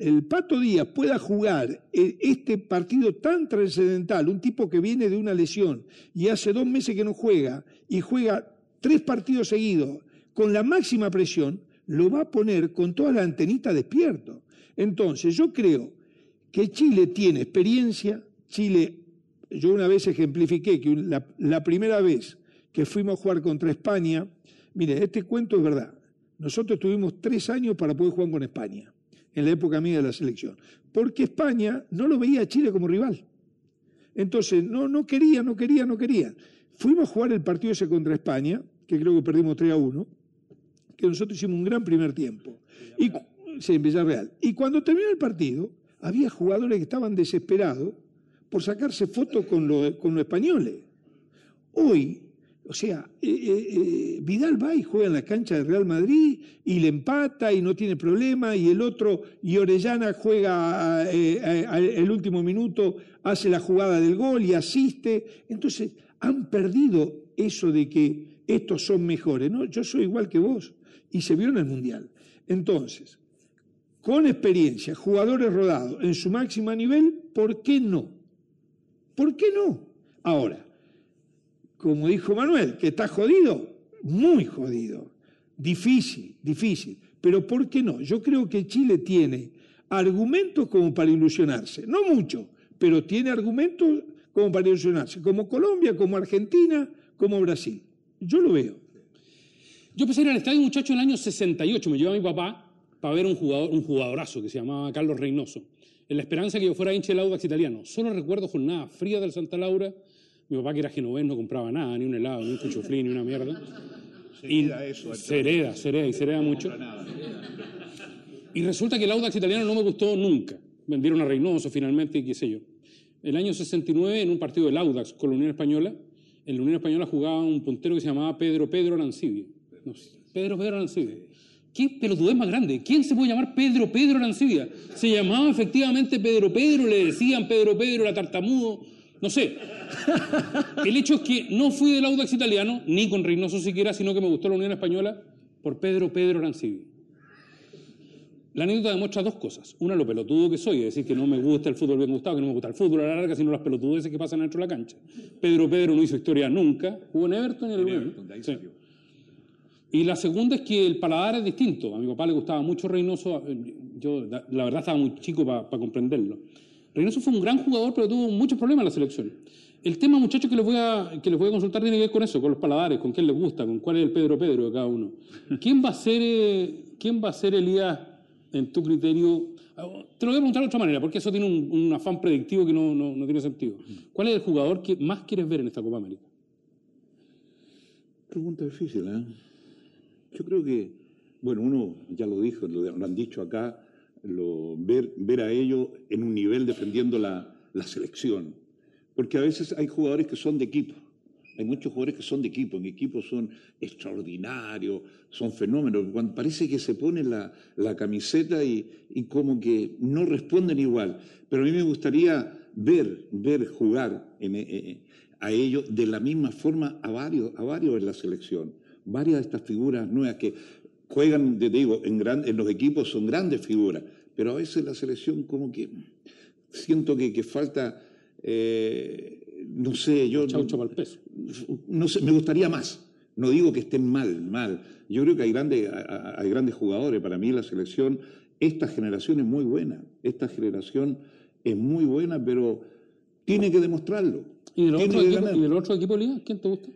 el, Pato Díaz pueda jugar eh, este partido tan trascendental, un tipo que viene de una lesión y hace dos meses que no juega y juega tres partidos seguidos con la máxima presión, lo va a poner con toda la antenita despierto. Entonces, yo creo que Chile tiene experiencia, Chile, yo una vez ejemplifiqué que la, primera vez que fuimos a jugar contra España, mire, este cuento es verdad, nosotros tuvimos tres años para poder jugar con España, en la época mía de la selección, porque España no lo veía a Chile como rival. Entonces, no, no quería, no quería, no quería. Fuimos a jugar el partido ese contra España, que creo que perdimos 3 a 1, que nosotros hicimos un gran primer tiempo. Y, sí, en Villarreal. Y cuando terminó el partido, había jugadores que estaban desesperados por sacarse fotos con, los españoles. Hoy o sea, eh, eh, eh, Vidal va y juega en la cancha del Real Madrid y le empata y no tiene problema, y el otro, y Orellana juega el último minuto, hace la jugada del gol y asiste. Entonces, han perdido eso de que estos son mejores, ¿no? Yo soy igual que vos, y se vio en el Mundial. Entonces, con experiencia, jugadores rodados en su máximo nivel, ¿por qué no? ¿Por qué no? Ahora, como dijo Manuel, que está jodido, muy jodido, difícil, difícil. Pero ¿por qué no? Yo creo que Chile tiene argumentos como para ilusionarse, no mucho, pero tiene argumentos como para ilusionarse, como Colombia, como Argentina, como Brasil. Yo lo veo. Yo empecé a ir al estadio, muchacho, en el año 68, me llevó a mi papá para ver un, jugador, un jugadorazo que se llamaba Carlos Reynoso, en la esperanza que yo fuera hincha del Audax italiano. Solo recuerdo jornada fría del Santa Laura, mi papá, que era genovés, no compraba nada, ni un helado, ni un cuchuflín, ni una mierda. Se y eso. Se hereda, se hereda, y se hereda mucho. Y resulta que el Audax italiano no me gustó nunca. Vendieron a Reynoso finalmente, y qué sé yo. El año 69, en un partido del Audax con la Unión Española, en la Unión Española jugaba un puntero que se llamaba Pedro Pedro Arancibia. No, Pedro Pedro Arancibia. ¿Qué pelotudez más grande? ¿Quién se puede llamar Pedro Pedro Arancibia? Se llamaba efectivamente Pedro Pedro, le decían Pedro Pedro, era tartamudo no sé. El hecho es que no fui del Audax italiano, ni con Reynoso siquiera, sino que me gustó la Unión Española por Pedro Pedro Arancibia. La anécdota demuestra dos cosas. Una, lo pelotudo que soy, es decir, que no me gusta el fútbol bien gustado, que no me gusta el fútbol a la larga, sino las pelotudeces que pasan dentro de la cancha. Pedro Pedro no hizo historia nunca, jugó en Everton y en el Everton, Y la segunda es que el paladar es distinto. A mi papá le gustaba mucho Reynoso, yo la verdad estaba muy chico para comprenderlo. Reynoso fue un gran jugador, pero tuvo muchos problemas en la selección. El tema, muchachos, que les voy a, que les voy a consultar tiene que ver con eso, con los paladares, con quién les gusta, con cuál es el Pedro Pedro de cada uno. ¿Quién va a ser, eh, quién va a ser Elías, en tu criterio? Te lo voy a preguntar de otra manera, porque eso tiene un, afán predictivo que no, no, tiene sentido. ¿Cuál es el jugador que más quieres ver en esta Copa América? Pregunta difícil, ¿eh? Yo creo que, bueno, uno ya lo dijo, lo han dicho acá, ver, ver a ellos en un nivel defendiendo la, selección. Porque a veces hay jugadores que son de equipo. Hay muchos jugadores que son de equipo, en equipo son extraordinarios, son fenómenos. Cuando parece que se pone la, camiseta y, como que no responden igual. Pero a mí me gustaría ver, ver jugar eh, eh, a ellos de la misma forma a varios, a varios en la selección. Varias de estas figuras nuevas que juegan, te digo, en, en los equipos son grandes figuras, pero a veces la selección como que siento que, que falta, eh, no sé, yo... no, sé, me gustaría más. No digo que estén mal, mal. Yo creo que hay grandes, hay grandes jugadores. Para mí la selección, esta generación es muy buena. Esta generación es muy buena, pero tiene que demostrarlo. ¿Y del otro, equipo. ¿y del otro equipo, Liga? ¿Quién te gusta?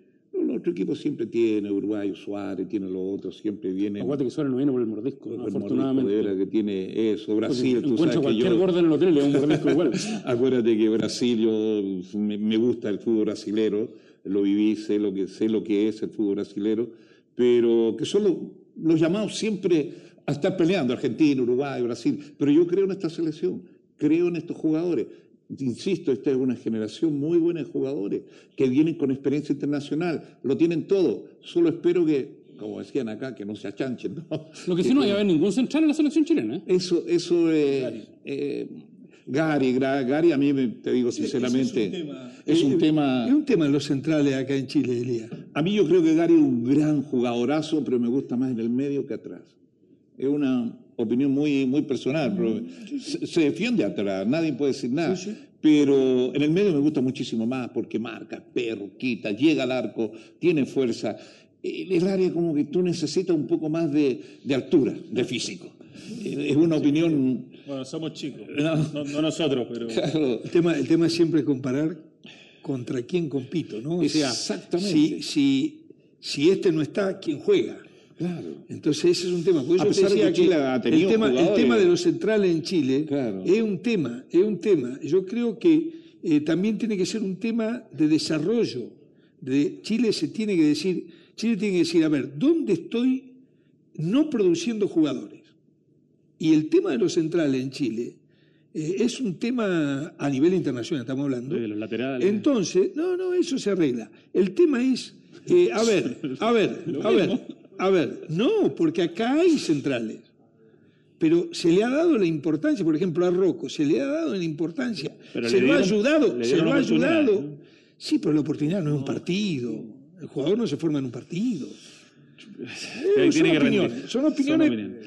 Otro equipo siempre tiene, Uruguay, Suárez, tiene los otros, siempre viene. Aguante que Suárez no viene por el mordisco, ¿no? afortunadamente. mordisco de que tiene eso. Brasil, tú sabes que cualquier yo. gordo en el hotel da un mordisco igual. Acuérdate que Brasil, yo me, me gusta el fútbol brasilero, lo viví, sé lo que sé lo que es el fútbol brasilero, pero que son los, los llamados siempre a estar peleando, Argentina, Uruguay, Brasil. Pero yo creo en esta selección, creo en estos jugadores. Insisto, esta es una generación muy buena de jugadores que vienen con experiencia internacional, lo tienen todo. Solo espero que, como decían acá, que no se achanchen. ¿no? Lo que sí no hay a haber ningún central en la selección chilena. ¿eh? Eso, eso eh, eh, Gary, Gary, a mí me- te digo sinceramente, es un tema, Es un tema en los centrales acá en Chile, Elías. a mí yo creo que Gary es un gran jugadorazo, pero me gusta más en el medio que atrás. Es una opinión muy, muy personal, pero se, se defiende atrás, nadie puede decir nada. Pero en el medio me gusta muchísimo más porque marca, perro, quita, llega al arco, tiene fuerza. En el área como que tú necesitas un poco más de, de altura, de físico. Es una opinión... Bueno, somos chicos. No. No, no nosotros, pero. claro, El tema, el tema es siempre comparar contra quién compito, ¿no? O sea, Exactamente. si, si, si este no está, ¿quién juega? Claro. Entonces ese es un tema. Por eso A pesar de decía que Chile ha tenido el tema, el jugadores- tema de los centrales en Chile Claro. es un tema, es un tema. Yo creo que eh, también tiene que ser un tema de desarrollo. De Chile se tiene que decir, Chile tiene que decir, a ver, ¿dónde estoy no produciendo jugadores? Y el tema de los centrales en Chile eh, es un tema a nivel internacional, estamos hablando. De los laterales. Entonces, no, no, eso se arregla. El tema es, eh, a ver, a ver, a ver, a ver, no, porque acá hay centrales. Pero se le ha dado la importancia, por ejemplo, a Rocco, se le ha dado la importancia, Pero se lo ha ayudado, se lo ha ayudado. ¿no? Sí, pero la oportunidad no es un partido. El jugador no se forma en un partido. Eh, son, tiene que rendir. opiniones, son opiniones, Son opiniones.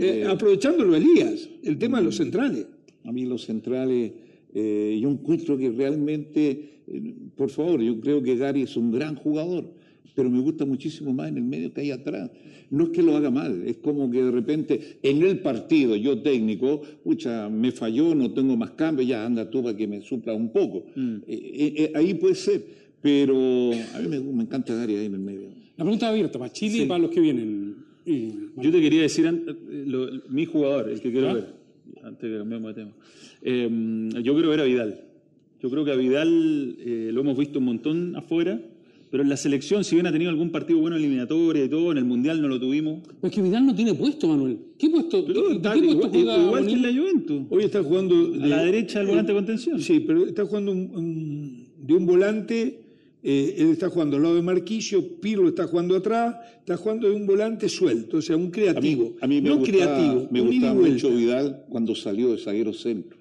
eh, eh, aprovechándolo Elías, el tema de los centrales. A mí los centrales, eh, yo encuentro que realmente, eh, por favor, yo creo que Gary es un gran jugador, pero me gusta muchísimo más en el medio que hay atrás. No es que lo haga mal, es como que de repente en el partido, yo técnico, pucha, me falló, no tengo más cambio, ya anda tú para que me supla un poco. Eh, eh, eh, ahí puede ser, pero a mí me, me encanta Gary ahí en el medio. La pregunta es abierta para Chile y para los que vienen. Y, bueno, Yo te quería decir, lo- mi jugador, el que quiero ¿Ah? ver, antes de que cambiemos de tema. Eh, yo quiero ver a Vidal. Yo creo que a Vidal eh, lo hemos visto un montón afuera, pero en la selección, si bien ha tenido algún partido bueno en eliminatoria y todo, en el Mundial no lo tuvimos. Pero es que Vidal no tiene puesto, Manuel. ¿Qué puesto? Pero ¿De está qué puesto igual, juega igual que en la Juventus. Hoy está jugando A la derecha del volante de contención. Sí, pero está jugando un- un- de un volante, eh, él está jugando al lado de Marquisio, Pirlo está jugando atrás, está jugando de un volante suelto, o sea, un A mí, creativo. a mí me no gustaba, creativo, me gustaba vuelta. mucho Vidal cuando salió de zaguero centro.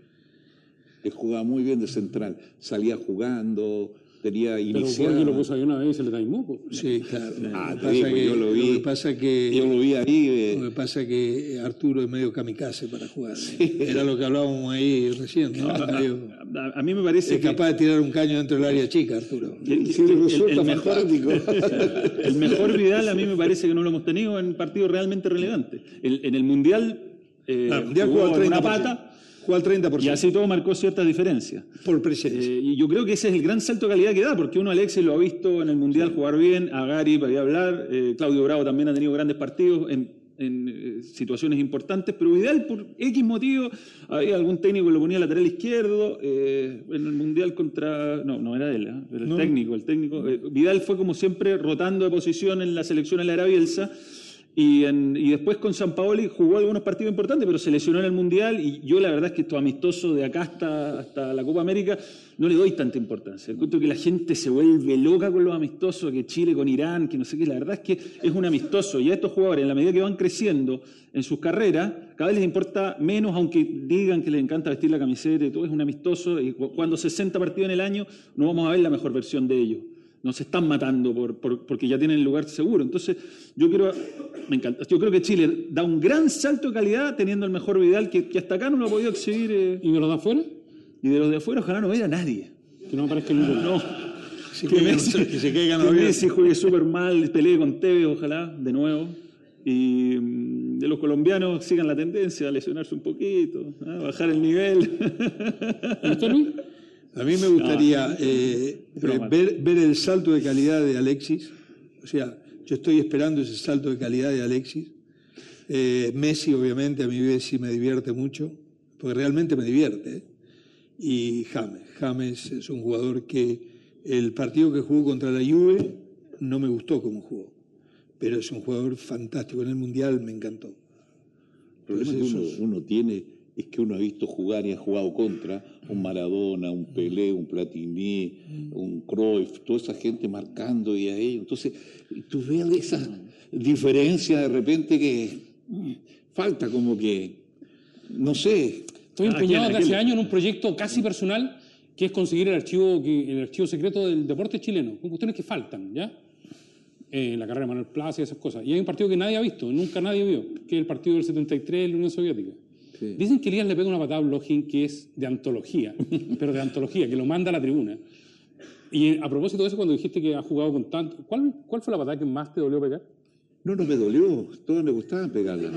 Que jugaba muy bien de central. Salía jugando, tenía Pero iniciado. Borghi lo puso ahí una vez y se le taimó. pues. Sí, claro. Ah, lo, te que digo, pasa que, yo lo vi. que pasa que Yo lo vi ahí. eh, lo que pasa que Arturo es medio kamikaze para jugar. ¿no? Era lo que hablábamos ahí recién, ¿no? Medio- A, a mí me parece es que capaz de tirar un caño dentro del área chica, Arturo. el, Sí, resulta el- el mejor, fantástico. el mejor Vidal a mí me parece que no lo hemos tenido en partidos realmente relevantes. El- en el Mundial, eh, Ah, el Mundial jugó jugó en 30%. una pata Al 30%. y así todo marcó ciertas diferencias. por presencia. Eh, y yo creo que ese es el gran salto de calidad que da, porque uno Alexis lo ha visto en el Mundial jugar bien, a Gary para hablar, eh, Claudio Bravo también ha tenido grandes partidos en, en, eh, situaciones importantes, pero Vidal por X motivo, había algún técnico que lo ponía lateral izquierdo, en el Mundial contra, no, no era él, era el No. técnico, el técnico, Vidal fue como siempre rotando de posición en la selección en la era Bielsa, y, en- y después con San Paoli jugó algunos partidos importantes, pero se lesionó en el Mundial y yo la verdad es que esto amistoso de acá hasta, hasta la Copa América no le doy tanta importancia. Encuentro que la gente se vuelve loca con los amistosos, que Chile con Irán, que no sé qué. La verdad es que es un amistoso y a estos jugadores, en la medida que van creciendo en sus carreras, cada vez les importa menos, aunque digan que les encanta vestir la camiseta y todo, es un amistoso y cu- cuando 60 partidos en el año no vamos a ver la mejor versión de ellos nos están matando por, por- porque ya tienen el lugar seguro. Entonces, yo quiero, me encanta, yo creo que Chile da un gran salto de calidad teniendo el mejor Vidal que, que hasta acá no lo ha podido exhibir. eh, ¿Y de los de afuera? y de los de afuera, ojalá no vea a nadie. Que no aparezca el. No. Que Messi, que se caigan que los Messi juegue súper mal, pelee con Tevez, ojalá, de nuevo. Y, mm, de los colombianos sigan la tendencia a lesionarse un poquito, a bajar el nivel. A mí me gustaría eh, eh, ver, ver el salto de calidad de Alexis. O sea, yo estoy esperando ese salto de calidad de Alexis. Eh, Messi, obviamente, a mí Messi me divierte mucho, porque realmente me divierte. Y James. James es un jugador que el partido que jugó contra la Juve no me gustó como jugó, pero es un jugador fantástico. En el Mundial me encantó. Uno, tiene es que uno ha visto jugar y ha jugado contra un Maradona, un Pelé, un Platini, un Cruyff, toda esa gente marcando y ahí. Entonces, tú ves esa diferencia de repente que falta como que, no sé. Estoy empeñado desde hace años en un proyecto casi personal que es conseguir el archivo, el archivo secreto del deporte chileno, con cuestiones que faltan, ¿ya? Eh, la carrera de Manuel Plaza y esas cosas. Y hay un partido que nadie ha visto, nunca nadie vio, que es el partido del 73 de la Unión Soviética. Dicen que Elías le pega una patada a Blochin que es de antología, pero de antología, que lo manda a la tribuna. Y a propósito de eso, cuando dijiste que ha jugado con tanto, ¿cuál, cuál fue la patada que más te dolió pegar? No, no me dolió, todos me gustaban pegarla.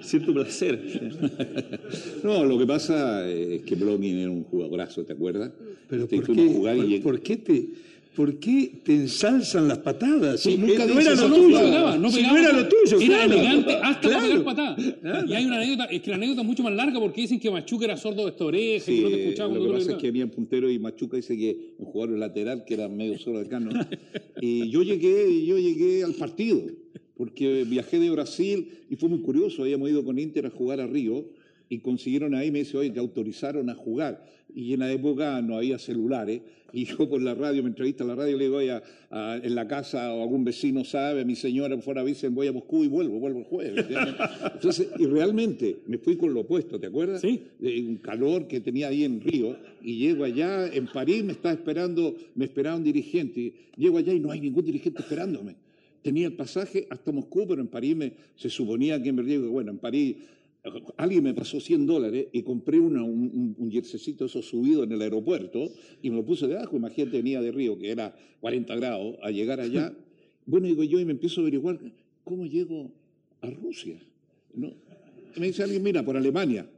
Cierto placer. no, lo que pasa es que Blochin era un jugadorazo, ¿te acuerdas? Pero ¿por qué, ¿por qué te ¿Por qué te ensalzan las patadas? nunca no era lo tuyo. no, si no era lo tuyo. Era elegante hasta para pegar patadas. Y hay una anécdota, es que la anécdota es mucho más larga porque dicen que Machuca era sordo de esta oreja y no te escuchaba. Lo que pasa es que había un puntero y Machuca dice que un jugador lateral que era medio sordo de cano. y yo llegué, yo llegué al partido porque viajé de Brasil y fue muy curioso. Habíamos ido con Inter a jugar a Río y consiguieron ahí, me dice, oye, te autorizaron a jugar. Y en la época no había celulares. Y yo por la radio, me entrevista a la radio, le digo, oye, en la casa o algún vecino sabe, mi señora fuera dicen, voy a Moscú y vuelvo, vuelvo el jueves. Entonces, y realmente me fui con lo opuesto, ¿te acuerdas? Sí. De un calor que tenía ahí en Río. Y llego allá, en París me está esperando, me esperaba un dirigente. Llego allá y no hay ningún dirigente esperándome tenía el pasaje hasta Moscú, pero en París me, se suponía que en verdad, bueno, en París alguien me pasó 100 dólares y compré un, un jerseycito eso subido en el aeropuerto y me lo puse debajo. Imagínate, venía de Río, que era 40 grados, a llegar allá. Bueno, digo yo, y me empiezo a averiguar cómo llego a Rusia. ¿no? me dice alguien, mira, por Alemania.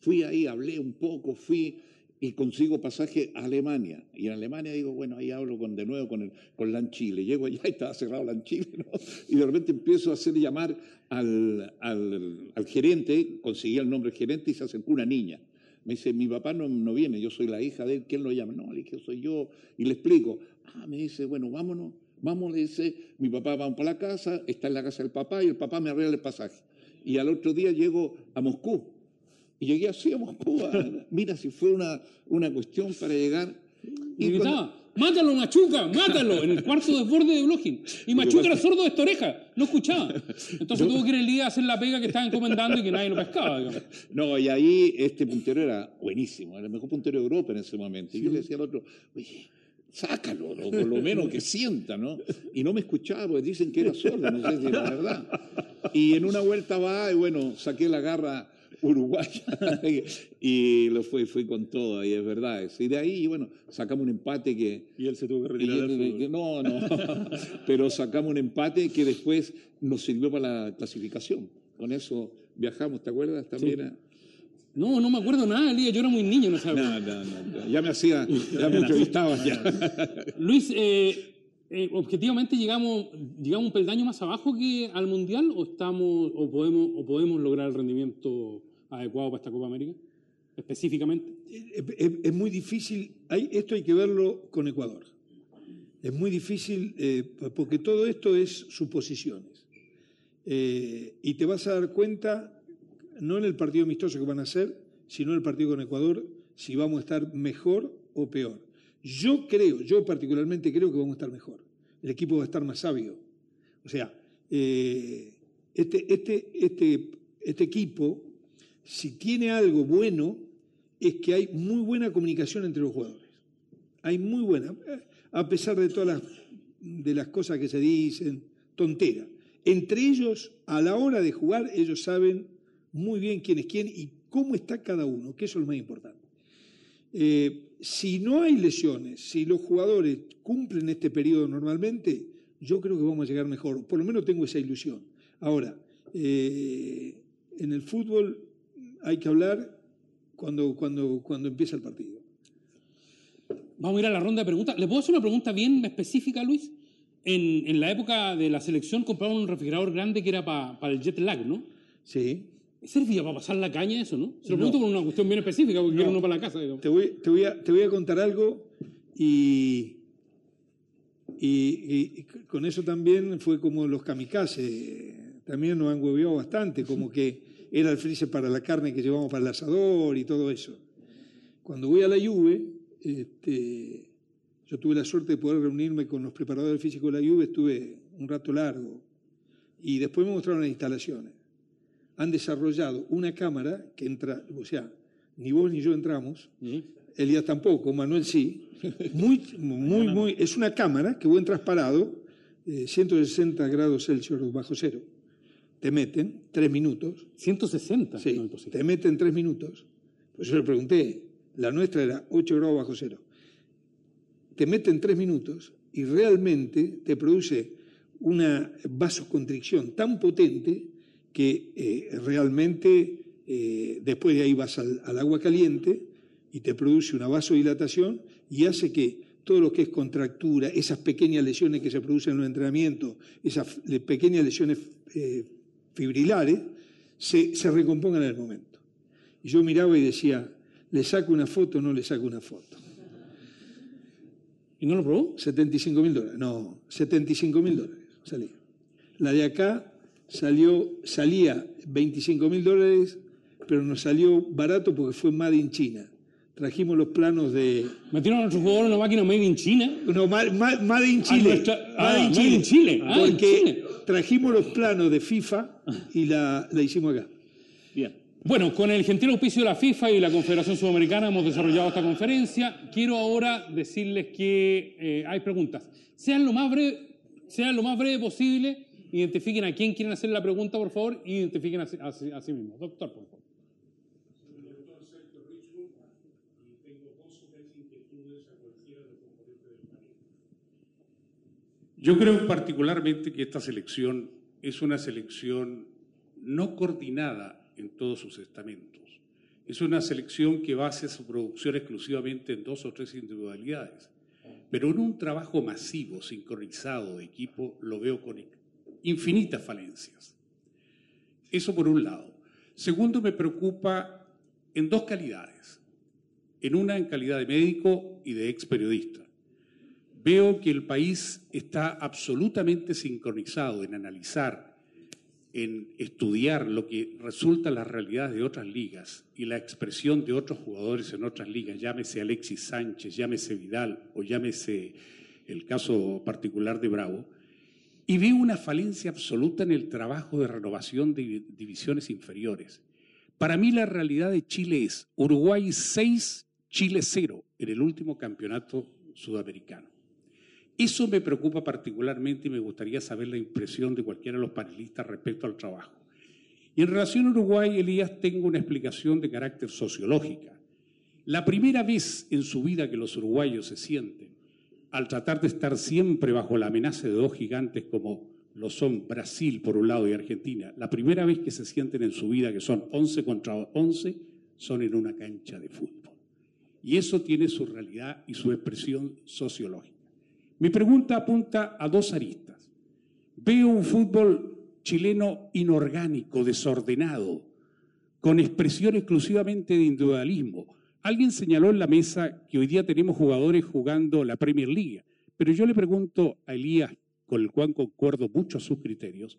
Fui ahí, hablé un poco, fui y consigo pasaje a Alemania. Y en Alemania digo, bueno, ahí hablo con, de nuevo con, el, con LAN Chile. Llego allá y estaba cerrado LAN Chile, ¿no? Y de repente empiezo a hacer llamar al, al, al gerente, conseguí el nombre del gerente y se acercó una niña. Me dice, mi papá no, no viene, yo soy la hija de él, ¿quién lo llama? No, le dije, soy yo. Y le explico. Ah, me dice, bueno, vámonos, vamos, le dice, mi papá va para la casa, está en la casa del papá y el papá me arregla el pasaje. Y al otro día llego a Moscú y llegué así a Moscú. Mira, si fue una, una cuestión para llegar. Y, gritaba, mátalo, Machuca, mátalo, en el cuarto desborde de Blochin. Y Machuca era sordo de esta oreja, no escuchaba. Entonces tuvo que ir el día a hacer la pega que estaba encomendando y que nadie lo pescaba. No, y ahí este puntero era buenísimo, era el mejor puntero de Europa en ese momento. Y yo le decía al otro, oye, sácalo, o por lo menos que sienta, ¿no? Y no me escuchaba porque dicen que era sordo, no sé si era verdad. Y en una vuelta va, y bueno, saqué la garra uruguaya. y lo fui, fui con todo, y es verdad. Y de ahí, bueno, sacamos un empate que... Y él se tuvo que retirar. no, no. Pero sacamos un empate que después nos sirvió para la clasificación. Con eso viajamos, ¿te acuerdas? También No, no me acuerdo nada, Elías. Yo era muy niño, no sabía. No, no, no, Ya me hacía, ya me entrevistabas ya. Luis, eh, eh, objetivamente llegamos, llegamos un peldaño más abajo que al Mundial o estamos o podemos, o podemos lograr el rendimiento adecuado para esta Copa América, específicamente? Es, muy difícil, hay, esto hay que verlo con Ecuador. Es muy difícil eh, porque todo esto es suposiciones. Eh, y te vas a dar cuenta, no en el partido amistoso que van a hacer, sino en el partido con Ecuador, si vamos a estar mejor o peor. Yo creo, yo particularmente creo que vamos a estar mejor. El equipo va a estar más sabio. O sea, eh, este, este, este, este equipo si tiene algo bueno, es que hay muy buena comunicación entre los jugadores. Hay muy buena, a pesar de todas las cosas que se dicen, tontera. Entre ellos, a la hora de jugar, ellos saben muy bien quién es quién y cómo está cada uno, que eso es lo más importante. Eh, si no hay lesiones, si los jugadores cumplen este periodo normalmente, yo creo que vamos a llegar mejor. Por lo menos tengo esa ilusión. Ahora, eh, en el fútbol hay que hablar cuando, cuando, cuando empieza el partido. Vamos a ir a la ronda de preguntas. ¿Le puedo hacer una pregunta bien específica, Luis? En, en la época de la selección compraron un refrigerador grande que era para el jet lag, ¿no? Sí. ¿Servía para pasar la caña eso, no? Se lo pregunto por una cuestión bien específica, porque quiero uno para la casa. digamos. Te voy, te voy, a, te voy a contar algo y, y, y con eso también fue como los kamikazes. También nos han hueveado bastante, como que era el freezer para la carne que llevamos para el asador y todo eso. Cuando voy a la Juve, este, yo tuve la suerte de poder reunirme con los preparadores físicos de la Juve, estuve un rato largo y después me mostraron las instalaciones. Han desarrollado una cámara que entra, o sea, ni vos ni yo entramos, Elías tampoco, Manuel sí, muy, muy, muy, es una cámara que vos entras parado, eh, 160 grados Celsius bajo cero, te meten tres minutos, 160. Sí, No, te meten tres minutos. Pues yo le pregunté, la nuestra era 8 grados bajo cero. Te meten tres minutos y realmente te produce una vasoconstricción tan potente que eh, realmente eh, después de ahí vas al, al agua caliente y te produce una vasodilatación y hace que todo lo que es contractura, esas pequeñas lesiones que se producen en los entrenamientos, esas le- pequeñas lesiones eh, fibrilares, se, se recompongan en el momento. Y yo miraba y decía, ¿le saco una foto o no le saco una foto? ¿Y no lo probó? 75 mil dólares. No, 75 mil dólares salía. La de acá salió, salía 25 mil dólares, pero nos salió barato porque fue Made in China. Trajimos los planos de... Metieron a nuestro jugador en una máquina made in China. No, Ma- Ma- Made in Ah, Chile. nuestra- ah, Made in Made in Chile. Ah, Porque Chile. trajimos los planos de FIFA y la, la hicimos acá. Bien. Bueno, con el gentil auspicio de la FIFA y la Confederación Sudamericana hemos desarrollado esta conferencia. Quiero ahora decirles que eh, hay preguntas. Sean lo, más breve, sean lo más breve posible, identifiquen a quién quieren hacer la pregunta, por favor, y identifiquen a, sí- mismos. Doctor, por favor. Yo creo particularmente que esta selección es una selección no coordinada en todos sus estamentos. Es una selección que basa su producción exclusivamente en dos o tres individualidades. Pero en un trabajo masivo, sincronizado de equipo, lo veo con infinitas falencias. Eso por un lado. Segundo, me preocupa en dos calidades. En una en calidad de médico y de ex periodista veo que el país está absolutamente sincronizado en analizar, en estudiar lo que resulta las realidades de otras ligas y la expresión de otros jugadores en otras ligas, llámese Alexis Sánchez, llámese Vidal o llámese el caso particular de Bravo, y veo una falencia absoluta en el trabajo de renovación de divisiones inferiores. Para mí la realidad de Chile es Uruguay 6, Chile 0 en el último campeonato sudamericano. Eso me preocupa particularmente y me gustaría saber la impresión de cualquiera de los panelistas respecto al trabajo. Y en relación a Uruguay, Elías, tengo una explicación de carácter sociológica. La primera vez en su vida que los uruguayos se sienten, al tratar de estar siempre bajo la amenaza de dos gigantes como lo son Brasil por un lado y Argentina, la primera vez que se sienten en su vida que son 11 contra 11, son en una cancha de fútbol. Y eso tiene su realidad y su expresión sociológica. Mi pregunta apunta a dos aristas. Veo un fútbol chileno inorgánico, desordenado, con expresión exclusivamente de individualismo. Alguien señaló en la mesa que hoy día tenemos jugadores jugando la Premier League, pero yo le pregunto a Elías, con el cual concuerdo mucho sus criterios,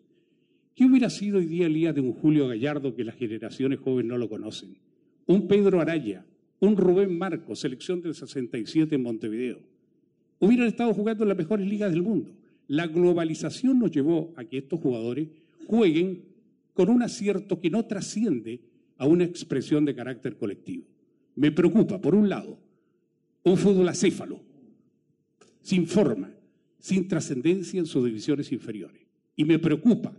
¿qué hubiera sido hoy día Elías de un Julio Gallardo que las generaciones jóvenes no lo conocen? Un Pedro Araya, un Rubén Marcos, selección del 67 en Montevideo hubieran estado jugando en las mejores ligas del mundo. La globalización nos llevó a que estos jugadores jueguen con un acierto que no trasciende a una expresión de carácter colectivo. Me preocupa, por un lado, un fútbol acéfalo, sin forma, sin trascendencia en sus divisiones inferiores. Y me preocupa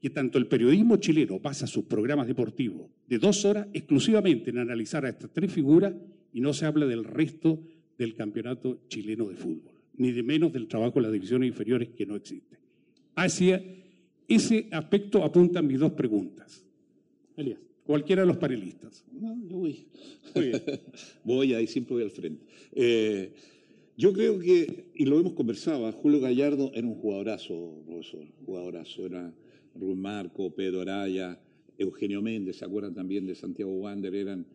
que tanto el periodismo chileno basa sus programas deportivos de dos horas exclusivamente en analizar a estas tres figuras y no se habla del resto del campeonato chileno de fútbol. ni de menos del trabajo de las divisiones inferiores que no existe. Hacia ese aspecto apuntan mis dos preguntas. Elías, cualquiera de los panelistas. Yo voy. voy ahí, siempre voy al frente. Eh, yo creo que, y lo hemos conversado, Julio Gallardo era un jugadorazo, profesor, jugadorazo. Era Rubén Marco, Pedro Araya, Eugenio Méndez, ¿se acuerdan también de Santiago Wander? Eran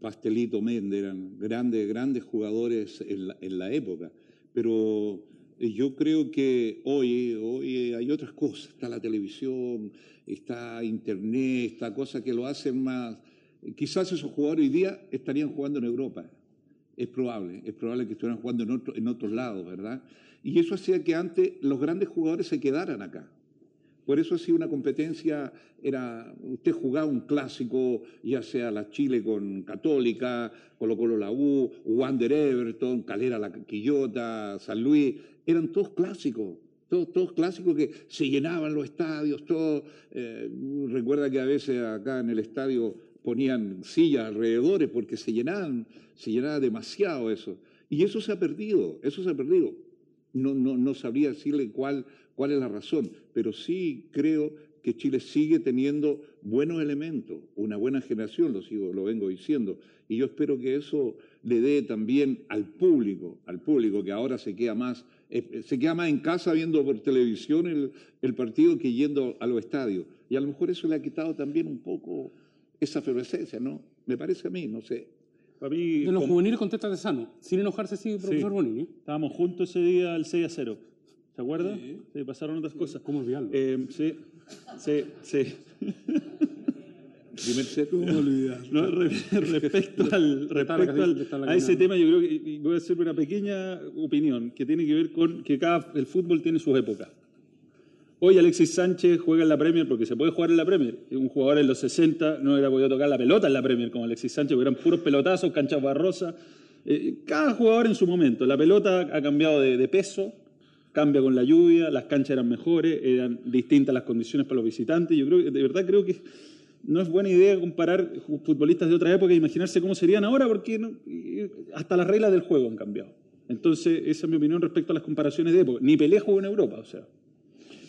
Pastelito Méndez, eran grandes, grandes jugadores en la, en la época. Pero eh, yo creo que hoy, hoy hay otras cosas, está la televisión, está internet, está cosas que lo hacen más. Quizás esos jugadores hoy día estarían jugando en Europa, es probable, es probable que estuvieran jugando en, otro, en otros lados, ¿verdad? Y eso hacía que antes los grandes jugadores se quedaran acá. Por eso hacía una competencia, era, usted jugaba un clásico, ya sea la Chile con Católica, Colo Colo la U, Wander Everton, Calera la Quillota, San Luis, eran todos clásicos, todos, todos clásicos que se llenaban los estadios, todos, eh, recuerda que a veces acá en el estadio ponían sillas alrededores porque se llenaban, se llenaba demasiado eso. Y eso se ha perdido, eso se ha perdido. No, no, no sabría decirle cuál, cuál es la razón, pero sí creo que Chile sigue teniendo buenos elementos, una buena generación, lo, sigo, lo vengo diciendo, y yo espero que eso le dé también al público, al público que ahora se queda más, eh, se queda más en casa viendo por televisión el, el partido que yendo a los estadios. Y a lo mejor eso le ha quitado también un poco esa efervescencia, ¿no? Me parece a mí, no sé. Para mí, De los como- juveniles contesta de sano, sin enojarse, sí, profesor Sí. Bonini. estábamos juntos ese día al 6 a 0. ¿Se acuerda? Sí. pasaron otras cosas. ¿Cómo olvidarlo? Eh, sí, sí, sí. Primer set. No, re- respecto al, respecto al- a ese tema, yo creo que y voy a hacer una pequeña opinión que tiene que ver con que cada el fútbol tiene sus épocas. Hoy Alexis Sánchez juega en la Premier porque se puede jugar en la Premier. Un jugador en los 60 no hubiera podido tocar la pelota en la Premier como Alexis Sánchez, porque eran puros pelotazos, canchas barrosas. Eh, cada jugador en su momento. La pelota ha cambiado de, peso, cambia con la lluvia, las canchas eran mejores, eran distintas las condiciones para los visitantes. Yo creo de verdad creo que no es buena idea comparar futbolistas de otra época e imaginarse cómo serían ahora, porque hasta las reglas del juego han cambiado. Entonces, esa es mi opinión respecto a las comparaciones de época. Ni Pelé jugó en Europa, o sea.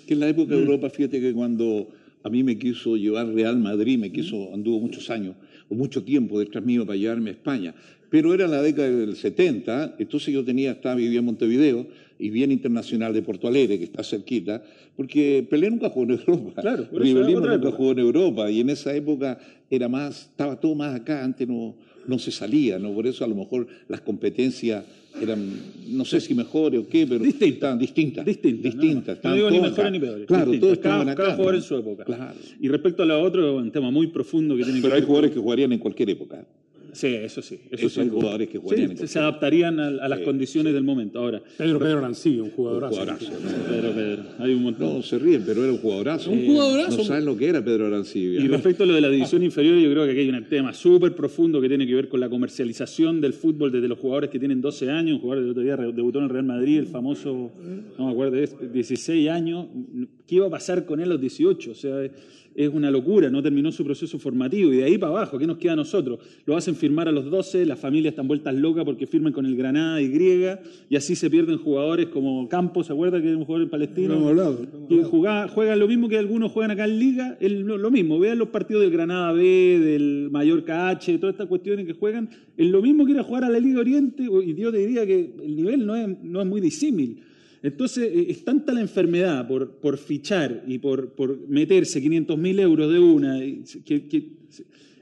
Que en la época de Europa, fíjate que cuando a mí me quiso llevar Real Madrid, me quiso, anduvo muchos años o mucho tiempo detrás mío para llevarme a España. Pero era la década del 70, entonces yo tenía, estaba, vivía en Montevideo y bien internacional de Porto Alegre, que está cerquita, porque Pelé nunca jugó en Europa. Claro, Rivelino otra nunca época. jugó en Europa y en esa época era más, estaba todo más acá, antes no, no se salía, ¿no? Por eso a lo mejor las competencias eran, no sé si mejores o qué, pero Distintas. estaban distintas. Distintas, distintas. No estaban digo ni mejores ni peores. Claro, distintas. todos cada, estaban acá. cada jugador ¿no? en su época. Claro. Y respecto a lo otro, un tema muy profundo que tiene que Pero hay jugadores que jugarían en cualquier época. Sí, eso sí. Eso Eso sí. hay jugadores que jugarían Sí, en se, adaptarían a, a las Sí, condiciones del momento. Ahora, Pedro Pedro Arancibia, un jugadorazo. jugadorazo. Pedro, Pedro, hay un montón. No, se ríen, pero era un jugadorazo. Un jugadorazo. No saben lo que era Pedro Arancibia. Y respecto a lo de la división inferior, yo creo que aquí hay un tema súper profundo que tiene que ver con la comercialización del fútbol desde los jugadores que tienen 12 años. Un jugador del otro día debutó en el Real Madrid, el famoso, no me acuerdo, es 16 años. ¿Qué iba a pasar con él a los 18? O sea, es una locura, no terminó su proceso formativo. Y de ahí para abajo, ¿qué nos queda a nosotros? Lo hacen firmar a los 12, las familias están vueltas locas porque firman con el Granada y Griega, y así se pierden jugadores como Campos, ¿se acuerda que era un jugador palestino? Hablado, que jugaba- juegan lo mismo que algunos juegan acá en Liga, el- lo, mismo. Vean los partidos del Granada B, del Mallorca H, todas estas cuestiones que juegan, es lo mismo que ir a jugar a la Liga Oriente, y yo te diría que el nivel no es, no es muy disímil. Entonces, eh, es tanta la enfermedad por, por fichar y por, por meterse 500 mil euros de una, que, que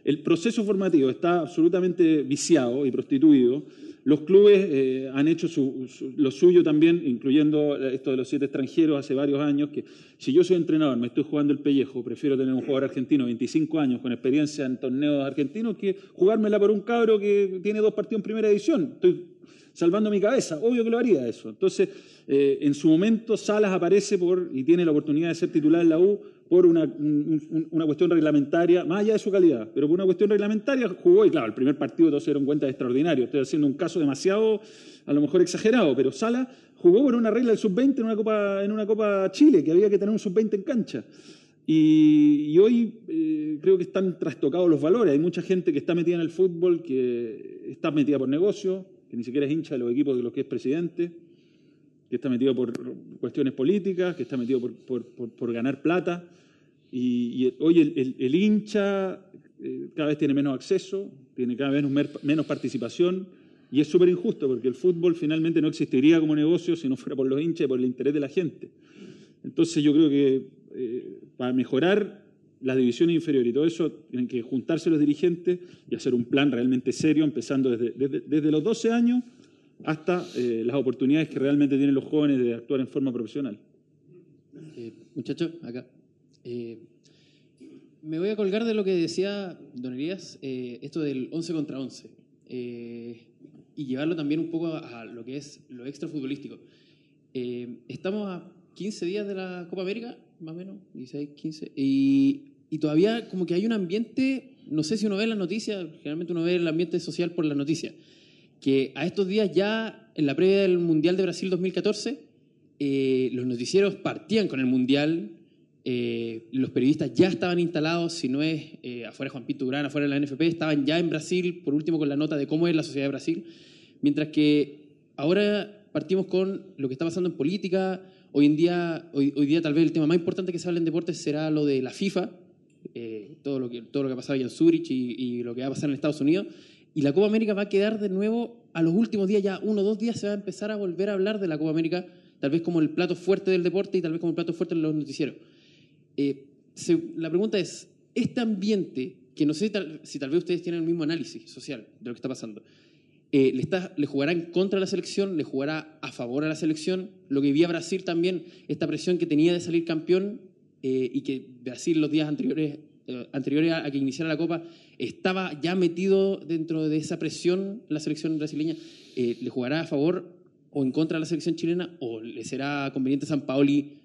el proceso formativo está absolutamente viciado y prostituido. Los clubes eh, han hecho su- lo suyo también, incluyendo esto de los siete extranjeros hace varios años, que si yo soy entrenador, me estoy jugando el pellejo, prefiero tener un jugador argentino de 25 años con experiencia en torneos argentinos que jugármela por un cabro que tiene dos partidos en primera división. Estoy salvando mi cabeza, obvio que lo haría eso. Entonces, eh, en su momento Salas aparece y tiene la oportunidad de ser titular en la U por una, un- cuestión reglamentaria, más allá de su calidad, pero por una cuestión reglamentaria jugó y claro, el primer partido todos se dieron cuenta de extraordinario. Estoy haciendo un caso demasiado, a lo mejor exagerado, pero Salas jugó por una regla del sub-20 en una Copa, en una Copa Chile, que había que tener un sub-20 en cancha. Y, y hoy eh, creo que están trastocados los valores. Hay mucha gente que está metida en el fútbol, que está metida por negocio, que ni siquiera es hincha de los equipos de los que es presidente. que está metido por cuestiones políticas, que está metido por, por- por- por ganar plata. Y, y hoy el, el- el hincha eh, cada vez tiene menos acceso, tiene cada vez mer- menos participación, y es súper injusto porque el fútbol finalmente no existiría como negocio si no fuera por los hinchas y por el interés de la gente. Entonces yo creo que eh, para mejorar las divisiones inferiores y todo eso, tienen que juntarse los dirigentes y hacer un plan realmente serio, empezando desde, desde- desde los 12 años hasta eh, las oportunidades que realmente tienen los jóvenes de actuar en forma profesional. Eh, muchachos, acá. Eh, me voy a colgar de lo que decía Don Elías, eh, esto del 11 contra 11, eh, y llevarlo también un poco a, a lo que es lo extrafutbolístico. Eh, estamos a 15 días de la Copa América, más o menos, 16, 15, y, y todavía como que hay un ambiente, no sé si uno ve las noticias, generalmente uno ve el ambiente social por las noticias, que a estos días ya, en la previa del Mundial de Brasil 2014, eh, los noticieros partían con el Mundial, eh, los periodistas ya estaban instalados, si no es eh, afuera Juan Pinto Durán, afuera de la NFP, estaban ya en Brasil, por último con la nota de cómo es la sociedad de Brasil, mientras que ahora partimos con lo que está pasando en política, hoy en día, hoy, hoy día tal vez el tema más importante que se habla en deportes será lo de la FIFA, eh, todo, lo que, todo lo que ha pasado allá en Zurich y, lo que va a pasar en Estados Unidos, y la Copa América va a quedar de nuevo a los últimos días, ya uno o dos días se va a empezar a volver a hablar de la Copa América, tal vez como el plato fuerte del deporte y tal vez como el plato fuerte de los noticieros. Eh, la pregunta es, este ambiente, que no sé tal- si tal vez ustedes tienen el mismo análisis social de lo que está pasando, eh, ¿le, está- ¿le jugará en contra de la selección? ¿Le jugará a favor a la selección? Lo que vivía Brasil también, esta presión que tenía de salir campeón eh, y que Brasil los días anteriores, eh, anteriores a, a que iniciara la Copa estaba ya metido dentro de esa presión la selección brasileña. ¿Le jugará a favor o en contra de la selección chilena? ¿O le será conveniente a San Paoli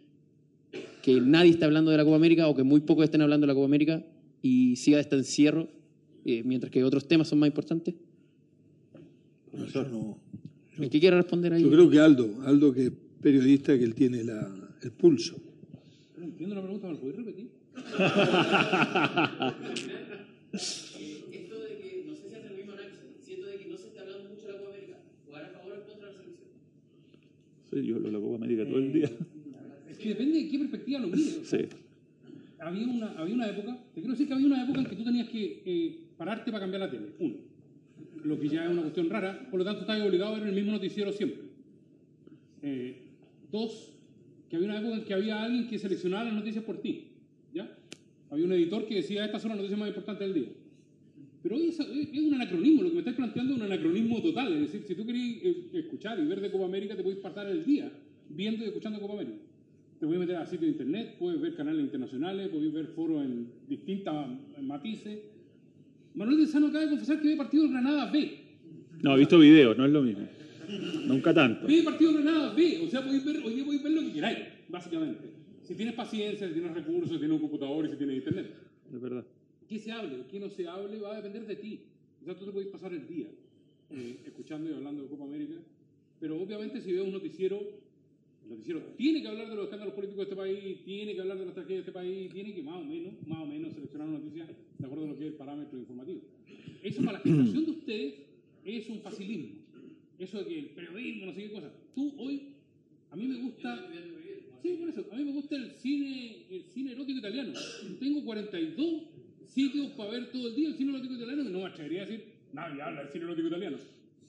que nadie esté hablando de la Copa América o que muy pocos estén hablando de la Copa América y siga este encierro mientras que otros temas son más importantes? Yo, no- ¿El que quiera responder ahí? yo creo que Aldo, Aldo que es periodista, que él tiene la- el pulso. No entiendo la pregunta, ¿me lo podéis repetir? Esto de que, no sé si hace el mismo análisis, siento de que no se está hablando mucho de la Copa América, jugar a favor o en contra de la selección. Sí, yo hablo de la Copa América todo el día. Es que depende de qué perspectiva lo mires. o sea, Sí. había, una, había una época, te quiero decir que había una época en que tú tenías que eh, pararte para cambiar la tele, uno. Lo que ya es una cuestión rara, por lo tanto estabas obligado a ver el mismo noticiero siempre. Eh, dos, que había una época en que había alguien que seleccionaba las noticias por ti, ¿ya? Había un editor que decía, estas son las noticias más importantes del día. Pero hoy es, es un anacronismo, lo que me estás planteando es un anacronismo total. Es decir, si tú querés eh, escuchar y ver de Copa América, te puedes pasar el día viendo y escuchando Copa América. Te puedes meter a sitios de internet, puedes ver canales internacionales, puedes ver foros en distintas matices. Manuel de Sano acaba de confesar que ve partido Granada B. No, he visto videos, no es lo mismo. Nunca tanto. Ve partido Granada B. O sea, podéis ver, hoy día podéis ver lo que queráis, básicamente. Si tienes paciencia, si tienes recursos, si tienes un computador y si tienes internet. Es verdad. qué se hable o qué no se hable va a depender de ti. O sea, tú te puedes pasar el día eh, escuchando y hablando de Copa América, pero obviamente si veo un noticiero, el noticiero tiene que hablar de los escándalos políticos de este país, tiene que hablar de las tragedias de este país, tiene que más o menos, más o menos seleccionar noticias de acuerdo a lo que es el parámetro informativo. Eso para la generación de ustedes es un facilismo. Eso de que el periodismo, no sé qué cosa. Tú hoy, a mí me gusta... Sí, por eso. A mí me gusta el cine, el cine erótico italiano. Tengo 42 sitios para ver todo el día el cine erótico italiano y no me atrevería a decir, nadie habla del cine erótico italiano.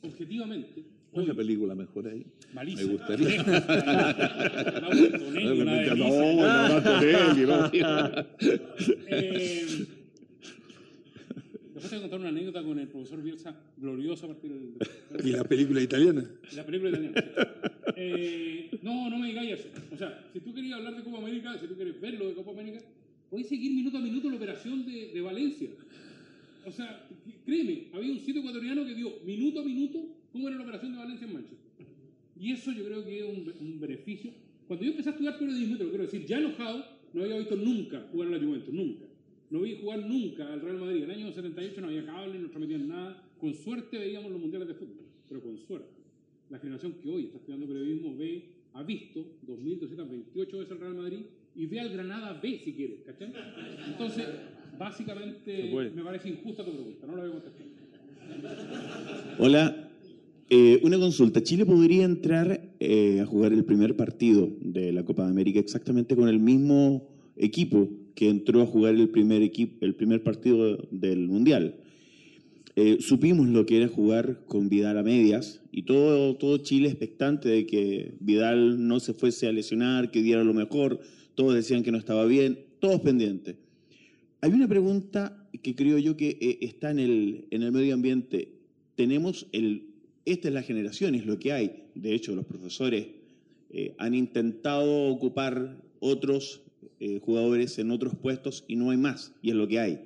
Objetivamente. ¿Cuál es la hoy, película mejor ahí? malísima. Me gustaría. Una. Eh, después te voy a contar una anécdota con el profesor Bielsa, gloriosa a partir del... Y la película italiana. La película italiana. Eh, no, no me digáis eso. O sea, si tú querías hablar de Copa América, si tú quieres ver lo de Copa América, podéis seguir minuto a minuto la operación de, de Valencia. O sea, créeme, había un sitio ecuatoriano que dio minuto a minuto cómo era la operación de Valencia en Manchester. Y eso yo creo que es un, un beneficio. Cuando yo empecé a estudiar periodismo, te lo quiero decir, ya enojado, no había visto nunca jugar a la Juventus, nunca. No vi jugar nunca al Real Madrid. En el año 78 no había cable, no transmitían nada. Con suerte veíamos los mundiales de fútbol, pero con suerte. La generación que hoy está estudiando periodismo ve, ha visto 2.228 veces al Real Madrid y ve al Granada B si quiere, ¿cachai? Entonces, básicamente, me parece injusta tu pregunta, no la voy a contestar. Hola, eh, una consulta. ¿Chile podría entrar eh, a jugar el primer partido de la Copa de América exactamente con el mismo equipo que entró a jugar el primer, equipo, el primer partido del Mundial. Eh, supimos lo que era jugar con Vidal a medias y todo, todo Chile expectante de que Vidal no se fuese a lesionar, que diera lo mejor, todos decían que no estaba bien, todos pendientes. Hay una pregunta que creo yo que está en el, en el medio ambiente. Tenemos el, esta es la generación, es lo que hay. De hecho, los profesores eh, han intentado ocupar otros jugadores en otros puestos y no hay más, y es lo que hay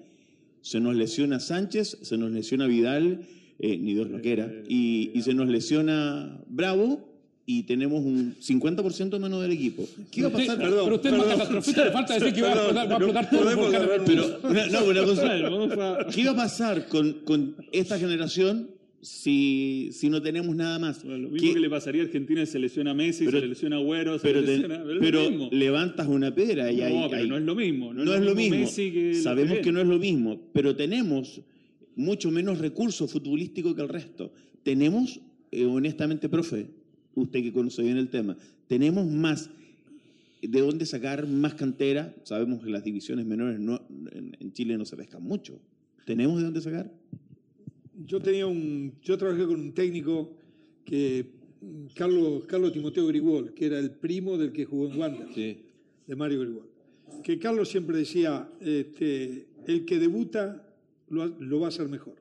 se nos lesiona Sánchez, se nos lesiona Vidal, eh, ni Dios lo quiera, y, y, se nos lesiona Bravo y tenemos un 50% menos del equipo. ¿Qué va a pasar? Perdón, pero usted perdón, es más catastrofista, le falta decir que a explotar, va a explotar todo Pero, no, una cosa, ¿qué va a pasar con, con esta generación si, si no tenemos nada más. lo mismo que le pasaría a Argentina se lesiona Messi, se lesiona Agüero, se pero, lesiona, pero, pero levantas una piedra y no, hay, pero no es lo mismo. No, es, lo mismo. Sabemos que no es lo mismo, pero tenemos mucho menos recursos futbolísticos que el resto. Tenemos, eh, honestamente, profe, usted que conoce bien el tema, tenemos más de dónde sacar más cantera. Sabemos que las divisiones menores no, en, en Chile no se pescan mucho. ¿Tenemos de dónde sacar? Yo tenía un, yo trabajé con un técnico que Carlos, Carlos Timoteo Grigol, que era el primo del que jugó en Wanda, de Mario Grigol. Que Carlos siempre decía, este, el que debuta lo, va a hacer mejor.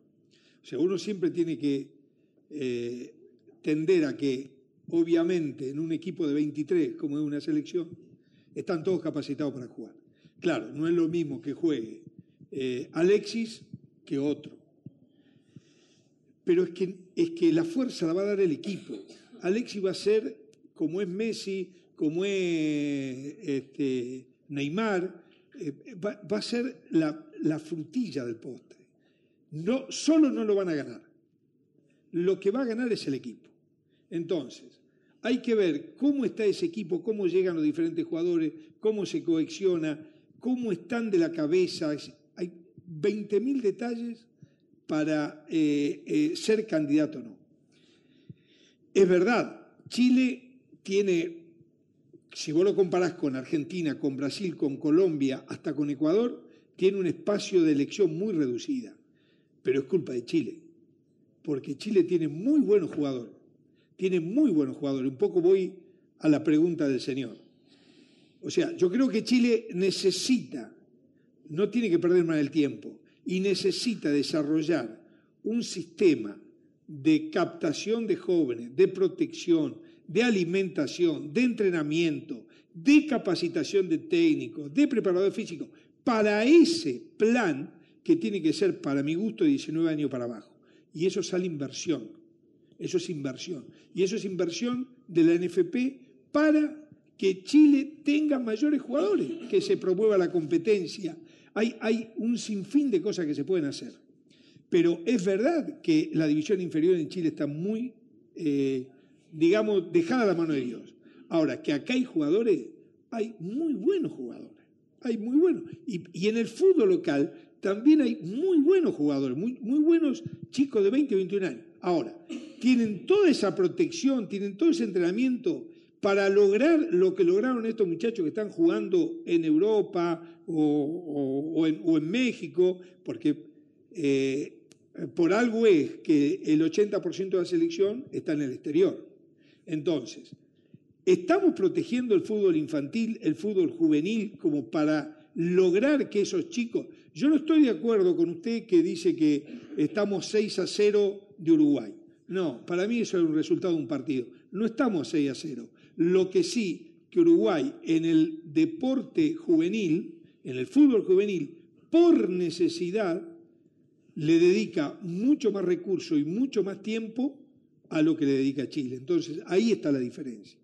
O sea, uno siempre tiene que eh, tender a que, obviamente, en un equipo de 23, como es una selección, están todos capacitados para jugar. Claro, no es lo mismo que juegue eh, Alexis que otro pero es que, es que la fuerza la va a dar el equipo. Alexis va a ser como es Messi, como es este, Neymar, eh, va, a ser la, la, frutilla del postre. No, solo no lo van a ganar. Lo que va a ganar es el equipo. Entonces, hay que ver cómo está ese equipo, cómo llegan los diferentes jugadores, cómo se cohesiona, cómo están de la cabeza. Hay 20.000 detalles para eh, eh, ser candidato o no. Es verdad, Chile tiene, si vos lo comparás con Argentina, con Brasil, con Colombia, hasta con Ecuador, tiene un espacio de elección muy reducida. Pero es culpa de Chile, porque Chile tiene muy buenos jugadores, tiene muy buenos jugadores. Un poco voy a la pregunta del señor. O sea, yo creo que Chile necesita, no tiene que perder más el tiempo, y necesita desarrollar un sistema de captación de jóvenes, de protección, de alimentación, de entrenamiento, de capacitación de técnicos, de preparador físico, para ese plan que tiene que ser, para mi gusto, de 19 años para abajo. Y eso sale inversión. Eso es inversión. Y eso es inversión de la NFP para que Chile tenga mayores jugadores, que se promueva la competencia, hay, un sinfín de cosas que se pueden hacer. Pero es verdad que la división inferior en Chile está muy, eh, digamos, dejada a la mano de Dios. Ahora, que acá hay jugadores, hay muy buenos jugadores. Hay muy buenos. Y, en el fútbol local también hay muy buenos jugadores, muy, muy buenos chicos de 20 o 21 años. Ahora, tienen toda esa protección, tienen todo ese entrenamiento para lograr lo que lograron estos muchachos que están jugando en Europa o, en, México, porque eh, por algo es que el 80% de la selección está en el exterior. Entonces, ¿estamos protegiendo el fútbol infantil, el fútbol juvenil, como para lograr que esos chicos... Yo no estoy de acuerdo con usted que dice que estamos 6 a 0 de Uruguay. No, para mí eso es un resultado de un partido. No estamos 6 a 0. Lo que sí, que Uruguay en el deporte juvenil, en el fútbol juvenil, por necesidad, le dedica mucho más recursos y mucho más tiempo a lo que le dedica Chile. Entonces, ahí está la diferencia.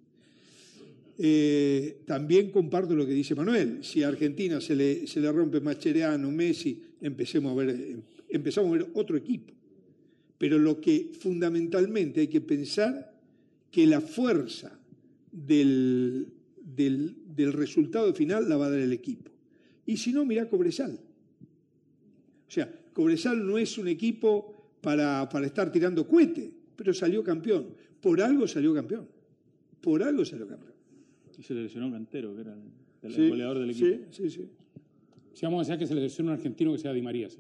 Eh, también comparto lo que dice Manuel. Si a Argentina se le, se le rompe Mascherano, Messi, empecemos a ver, empezamos a ver otro equipo. Pero lo que fundamentalmente hay que pensar que la fuerza del, del, resultado final la va a dar el equipo. Y si no, mira Cobresal. O sea, Cobresal no es un equipo para, para estar tirando cohete, pero salió campeón. Por algo salió campeón. por algo salió campeón. Y se le lesionó Cantero, que era el, el Sí, goleador del equipo. Sí, sí, sí. Si vamos a decir que se le selecciona un argentino que sea Di María, ¿sí?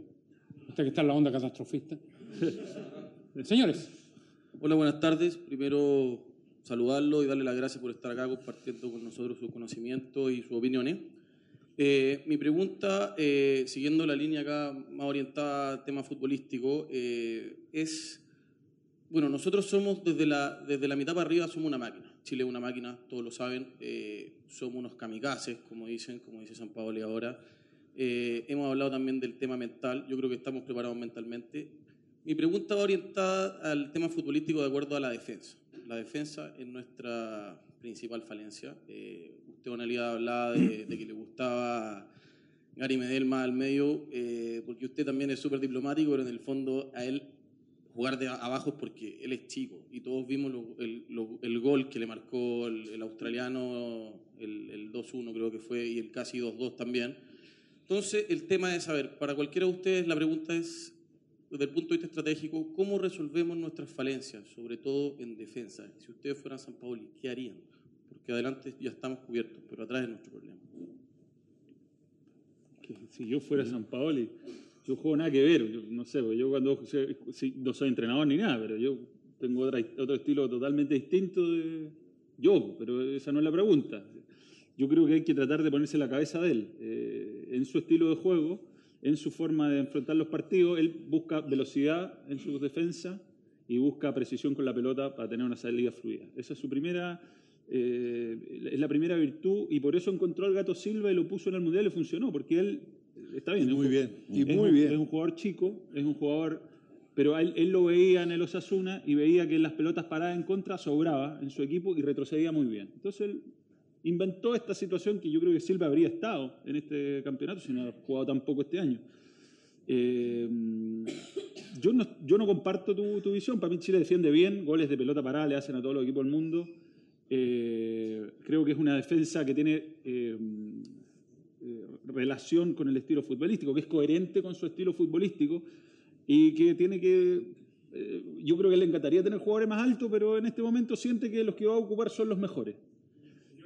Usted que está en la onda catastrofista. Señores, Hola, buenas tardes. Primero saludarlo y darle las gracias por estar acá compartiendo con nosotros su conocimiento y sus opiniones. Eh, mi pregunta, eh, siguiendo la línea acá más orientada al tema futbolístico, eh, es, bueno, nosotros somos desde la, desde la mitad para arriba somos una máquina. Chile es una máquina, todos lo saben. eh, somos unos kamikazes, como dicen, como dice San Paolo ahora. Eh, hemos hablado también del tema mental. Yo creo que estamos preparados mentalmente. Mi pregunta va orientada al tema futbolístico de acuerdo a la defensa. La defensa es nuestra principal falencia. Eh, usted, Analia, hablaba de, de que le gustaba Gary Medel más al medio, eh, porque usted también es súper diplomático, pero en el fondo a él jugar de abajo es porque él es chico. Y todos vimos lo- el, lo- el gol que le marcó el, el australiano, el, el 2-1 creo que fue, y el casi 2-2 también. Entonces, el tema es saber, para cualquiera de ustedes, la pregunta es, desde el punto de vista estratégico, ¿cómo resolvemos nuestras falencias, sobre todo en defensa? Si ustedes fueran San Paoli, ¿qué harían? Porque adelante ya estamos cubiertos, pero atrás es nuestro problema. si yo fuera San Paoli, yo juego nada que ver. Yo, no sé, yo cuando si- no soy entrenador ni nada, pero yo tengo otra- otro estilo totalmente distinto de yo, pero esa no es la pregunta. Yo creo que hay que tratar de ponerse la cabeza de él, eh, en su estilo de juego, en su forma de enfrentar los partidos. Él busca velocidad en su defensa y busca precisión con la pelota para tener una salida fluida. Esa es su primera, eh, es la primera virtud y por eso encontró al Gato Silva y lo puso en el Mundial y funcionó, porque él está bien. Muy bien, y es muy bien. Es un jugador chico, es un jugador, pero él, él lo veía en el Osasuna y veía que en las pelotas paradas en contra sobraba en su equipo y retrocedía muy bien. Entonces él inventó esta situación que yo creo que Silva habría estado en este campeonato si no ha jugado tampoco este año. Eh, yo, no, yo no comparto tu, tu visión. Para mí Chile defiende bien, goles de pelota parada le hacen a todos los equipos del mundo. Eh, creo que es una defensa que tiene eh, eh, relación con el estilo futbolístico, que es coherente con su estilo futbolístico y que tiene que... eh, yo creo que le encantaría tener jugadores más altos, pero en este momento siente que los que va a ocupar son los mejores.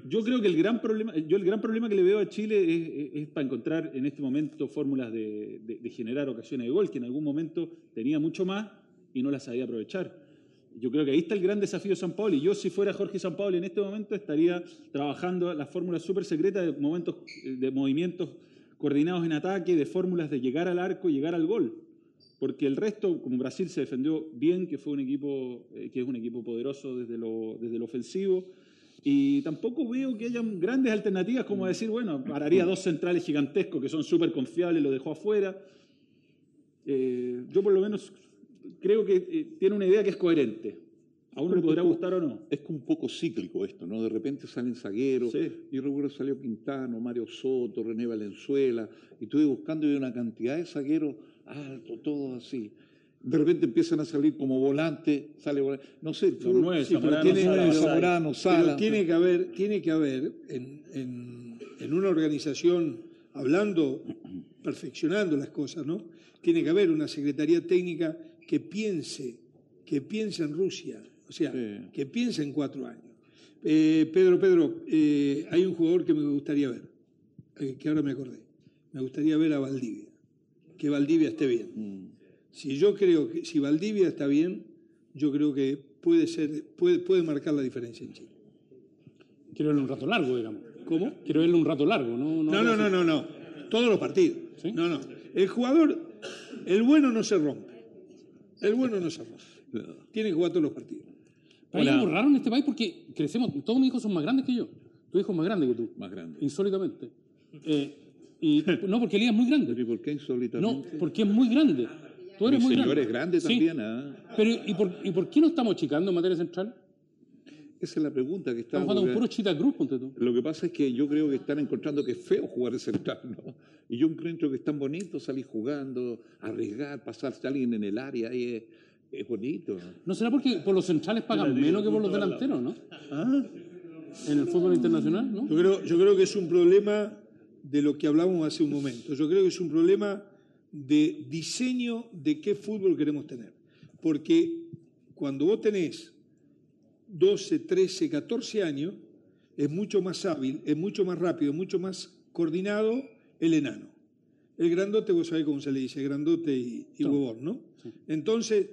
Yo creo que el gran problema, yo el gran problema que le veo a Chile es, es- es para encontrar en este momento fórmulas de, de- de generar ocasiones de gol, que en algún momento tenía mucho más y no las sabía aprovechar. Yo creo que ahí está el gran desafío de San Paulo. Y yo, si fuera Jorge San Paulo en este momento, estaría trabajando las fórmulas súper secretas de momentos, de movimientos coordinados en ataque, de fórmulas de llegar al arco y llegar al gol. Porque el resto, como Brasil se defendió bien, que fue un equipo, eh, que es un equipo poderoso desde lo, desde lo ofensivo, y tampoco veo que hayan grandes alternativas como decir, bueno, pararía dos centrales gigantescos que son súper confiables, lo dejó afuera. Eh, yo por lo menos creo que eh, tiene una idea que es coherente. A uno le podrá gustar o no. Es que un poco cíclico esto, ¿no? De repente salen zagueros, Sí. y recuerdo salió Quintano, Mario Soto, René Valenzuela, y estuve buscando y una cantidad de zagueros altos, todos así. De repente empiezan a salir como volante, sale volante, no sé, el fútbol- sí, Zamorano, tiene Sala, Zamorano, Pero tiene que haber, tiene que haber en, en- en una organización, hablando, perfeccionando las cosas, ¿no? Tiene que haber una secretaría técnica que piense, que piense en Rusia, o sea, Sí. que piense en cuatro años. Eh, Pedro, Pedro, eh, hay un jugador que me gustaría ver, eh, que ahora me acordé. Me gustaría ver a Valdivia, que Valdivia esté bien. Mm. Si yo creo que si Valdivia está bien, yo creo que puede ser, puede, puede marcar la diferencia en Chile. quiero verle un rato largo, digamos. ¿Cómo? Quiero verle un rato largo, ¿no? No, no, no, no, no. Todos los partidos. ¿Sí? No, no. El jugador, el bueno no se rompe. El bueno no se rompe. Tiene que jugar todos los partidos. Pero hay algo raro en este país porque crecemos, todos mis hijos son más grandes que yo. Tu hijo es más grande que tú. Más grande. Insólitamente. Eh, y, no, porque Elías es muy grande. ¿Pero ¿y por qué No, insólitamente? porque es muy grande. Tú eres Mi muy señor grande. es grande Sí. también, ¿ah? Pero, ¿y por, ¿y por qué no estamos chicando en materia central? Esa es la pregunta que está. Estamos jugando con puro Chita Cruz, ponte tú. Lo que pasa es que yo creo que están encontrando que es feo jugar de central, ¿no? Y yo encuentro que es tan bonito salir jugando, arriesgar, pasarse a alguien en el área, y es, es bonito. ¿No será porque por los centrales pagan menos que por los delanteros, no? En el fútbol internacional, ¿no? Yo creo, yo creo que es un problema de lo que hablábamos hace un momento. Yo creo que es un problema de diseño de qué fútbol queremos tener. Porque cuando vos tenés 12, 13, 14 años, es mucho más hábil, es mucho más rápido, mucho más coordinado el enano. El grandote, vos sabés cómo se le dice, grandote y, y huevón, ¿no? Entonces,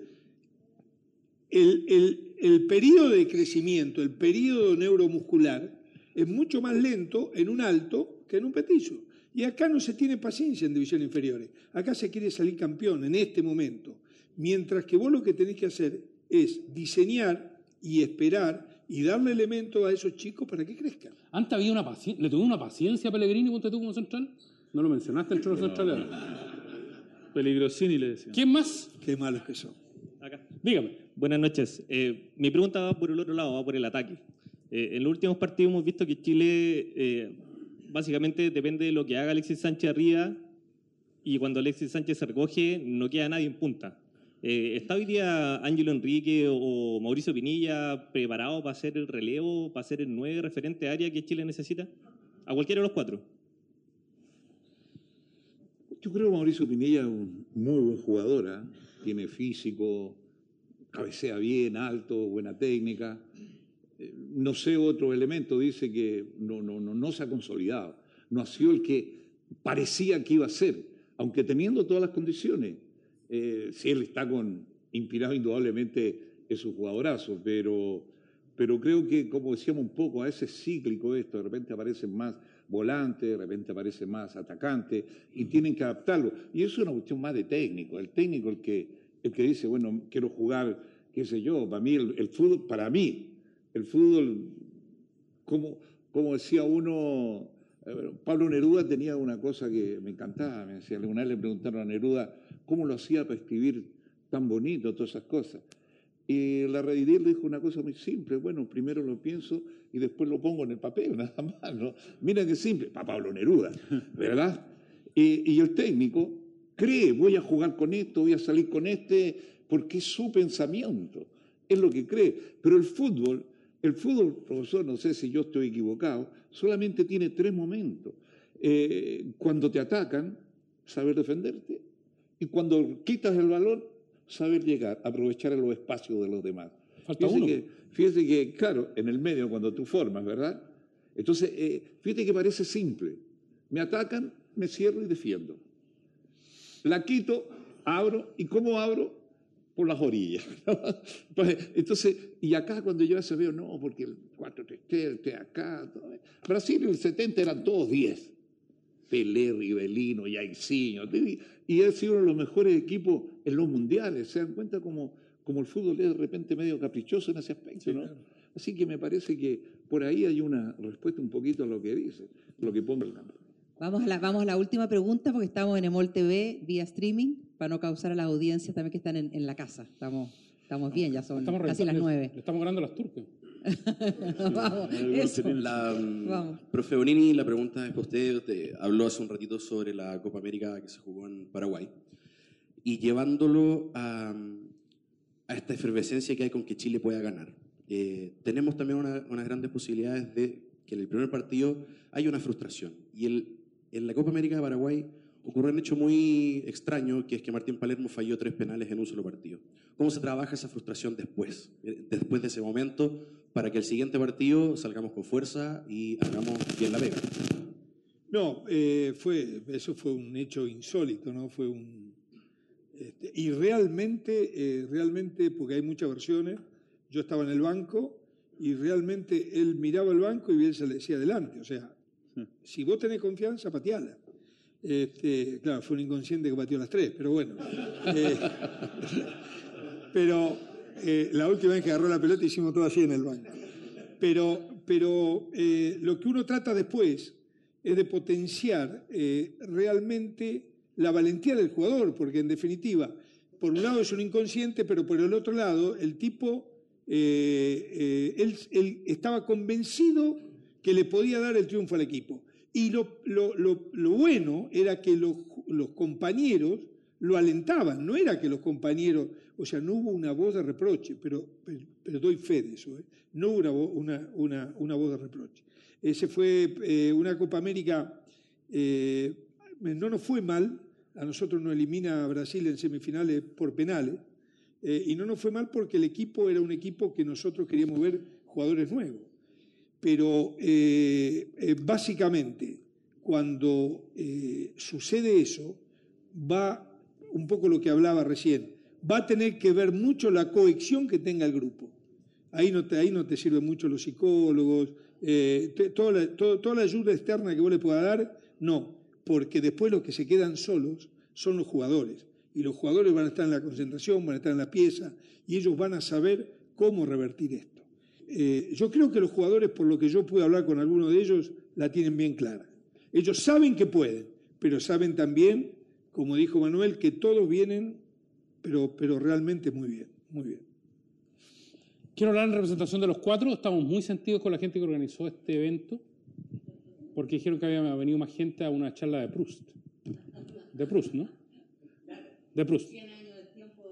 el, el, el periodo de crecimiento, el periodo neuromuscular, es mucho más lento en un alto que en un petizo. Y acá no se tiene paciencia en divisiones inferiores. Acá se quiere salir campeón en este momento. Mientras que vos lo que tenés que hacer es diseñar y esperar y darle elementos a esos chicos para que crezcan. Antes había una paciencia, le tuve una paciencia a Pellegrini, ponte tú como central. No lo mencionaste entre los centrales. Peligrosini le decía. ¿Quién más? Qué malos que son. Acá. Dígame. Buenas noches. Eh, mi pregunta va por el otro lado, va por el ataque. Eh, en los últimos partidos hemos visto que Chile eh, básicamente depende de lo que haga Alexis Sánchez arriba y cuando Alexis Sánchez se recoge no queda nadie en punta. Eh, ¿Está hoy día Ángelo Enrique o Mauricio Pinilla preparado para hacer el relevo, para hacer el nueve referente área que Chile necesita? A cualquiera de los cuatro. Yo creo que Mauricio Pinilla es un muy buen jugador, ¿ah? tiene físico, cabecea bien, alto, buena técnica. Eh, No sé otro elemento, dice que no, no, no, no se ha consolidado, no ha sido el que parecía que iba a ser, aunque teniendo todas las condiciones. Eh, si él está con, inspirado indudablemente es un jugadorazo, pero, pero creo que, como decíamos un poco, a veces es cíclico esto, de repente aparecen más volantes, de repente aparecen más atacantes, y tienen que adaptarlo. Y eso es una cuestión más de técnico, el técnico el que, el que dice, bueno, quiero jugar, qué sé yo, para mí el, el fútbol, para mí, el fútbol, como, como decía uno, Pablo Neruda tenía una cosa que me encantaba, me decía, alguna vez le preguntaron a Neruda cómo lo hacía para escribir tan bonito, todas esas cosas. Y la Redidir dijo una cosa muy simple, bueno, primero lo pienso y después lo pongo en el papel, nada más, ¿no? Mira qué simple, para Pablo Neruda, ¿verdad? Y, y el técnico cree, voy a jugar con esto, voy a salir con este, porque es su pensamiento, es lo que cree. Pero el fútbol, el fútbol, profesor, no sé si yo estoy equivocado, solamente tiene tres momentos. Eh, cuando te atacan, saber defenderte, y cuando quitas el balón, saber llegar, aprovechar los espacios de los demás. Falta fíjese uno. Que, fíjese que, claro, en el medio, cuando tú formas, ¿verdad? Entonces, eh, fíjate que parece simple. Me atacan, me cierro y defiendo. La quito, abro, ¿y cómo abro? Por las orillas. Pues, Entonces, y acá cuando yo se veo, no, porque el 4-3, el T acá. todo. Brasil en el 70 eran todos 10. Pelé, Rivelino, Jairzinho. Y ha sido uno de los mejores equipos en los mundiales. ¿Se dan cuenta cómo, cómo el fútbol es de repente medio caprichoso en ese aspecto? ¿no? Así que me parece que por ahí hay una respuesta un poquito a lo que dice, lo que pongo el campo. Vamos a, la, vamos a la última pregunta porque estamos en Emol TV vía streaming para no causar a las audiencias también que están en, en la casa. Estamos, estamos bien, ya son Estamos casi las nueve. Le estamos ganando a las turcas. Vamos, eso. La, mm, Vamos. Profe Bonini, la pregunta es para usted. Usted habló hace un ratito sobre la Copa América que se jugó en Paraguay. Y llevándolo a, a esta efervescencia que hay con que Chile pueda ganar. Eh, tenemos también una- unas grandes posibilidades de que en el primer partido haya una frustración. Y el, en la Copa América de Paraguay ocurrió un hecho muy extraño, que es que Martín Palermo falló tres penales en un solo partido. ¿Cómo se trabaja esa frustración después, eh, después de ese momento, para que el siguiente partido salgamos con fuerza y hagamos bien la vega? No, eh, fue, eso fue un hecho insólito, ¿no? Fue un, este, y realmente, eh, realmente, porque hay muchas versiones, yo estaba en el banco y realmente él miraba el banco y él se le decía adelante. O sea, si vos tenés confianza, pateala. Este, claro, fue un inconsciente que pateó las tres, pero bueno. Eh, pero eh, la última vez que agarró la pelota hicimos todo así en el banco. Pero, pero eh, lo que uno trata después es de potenciar realmente la valentía del jugador, porque en definitiva, por un lado es un inconsciente, pero por el otro lado, el tipo, él, él estaba convencido que le podía dar el triunfo al equipo. Y lo, lo- lo- bueno era que los, los compañeros lo alentaban, no era que los compañeros, o sea, no hubo una voz de reproche, pero, pero, doy fe de eso, ¿eh? no hubo una, una, una, una voz de reproche. Ese fue eh, una Copa América, eh, no nos fue mal, a nosotros nos elimina a Brasil en semifinales por penales, y no nos fue mal porque el equipo era un equipo que nosotros queríamos ver jugadores nuevos. Pero eh, eh, básicamente, cuando eh, sucede eso, va un poco lo que hablaba recién, va a tener que ver mucho la cohesión que tenga el grupo. Ahí no te, ahí no te sirven mucho los psicólogos, toda, toda la ayuda externa que vos le puedas dar, no, porque después los que se quedan solos son los jugadores. Y los jugadores van a estar en la concentración, van a estar en la pieza, y ellos van a saber cómo revertir esto. Eh, yo creo que los jugadores, por lo que yo pude hablar con algunos de ellos, la tienen bien clara. Ellos saben que pueden, pero saben también, como dijo Manuel, que todos vienen, pero, pero realmente muy bien, muy bien. Quiero hablar en representación de los cuatro. Estamos muy sentidos con la gente que organizó este evento, porque dijeron que había venido más gente a una charla de Proust. De Proust, ¿no? De Proust.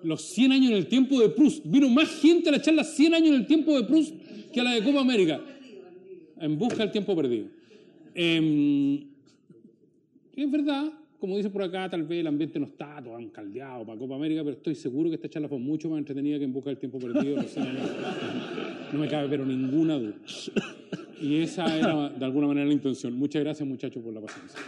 Los 100 años en el tiempo de Proust. Vino más gente a la charla 100 años en el tiempo de Proust que a la de Copa América. En busca del tiempo perdido. Em, es verdad, como dice por acá, tal vez el ambiente no está tan caldeado para Copa América, pero estoy seguro que esta charla fue mucho más entretenida que en busca del tiempo perdido. los 100 años. No me cabe pero ninguna duda. Y esa era de alguna manera la intención. Muchas gracias muchachos por la paciencia.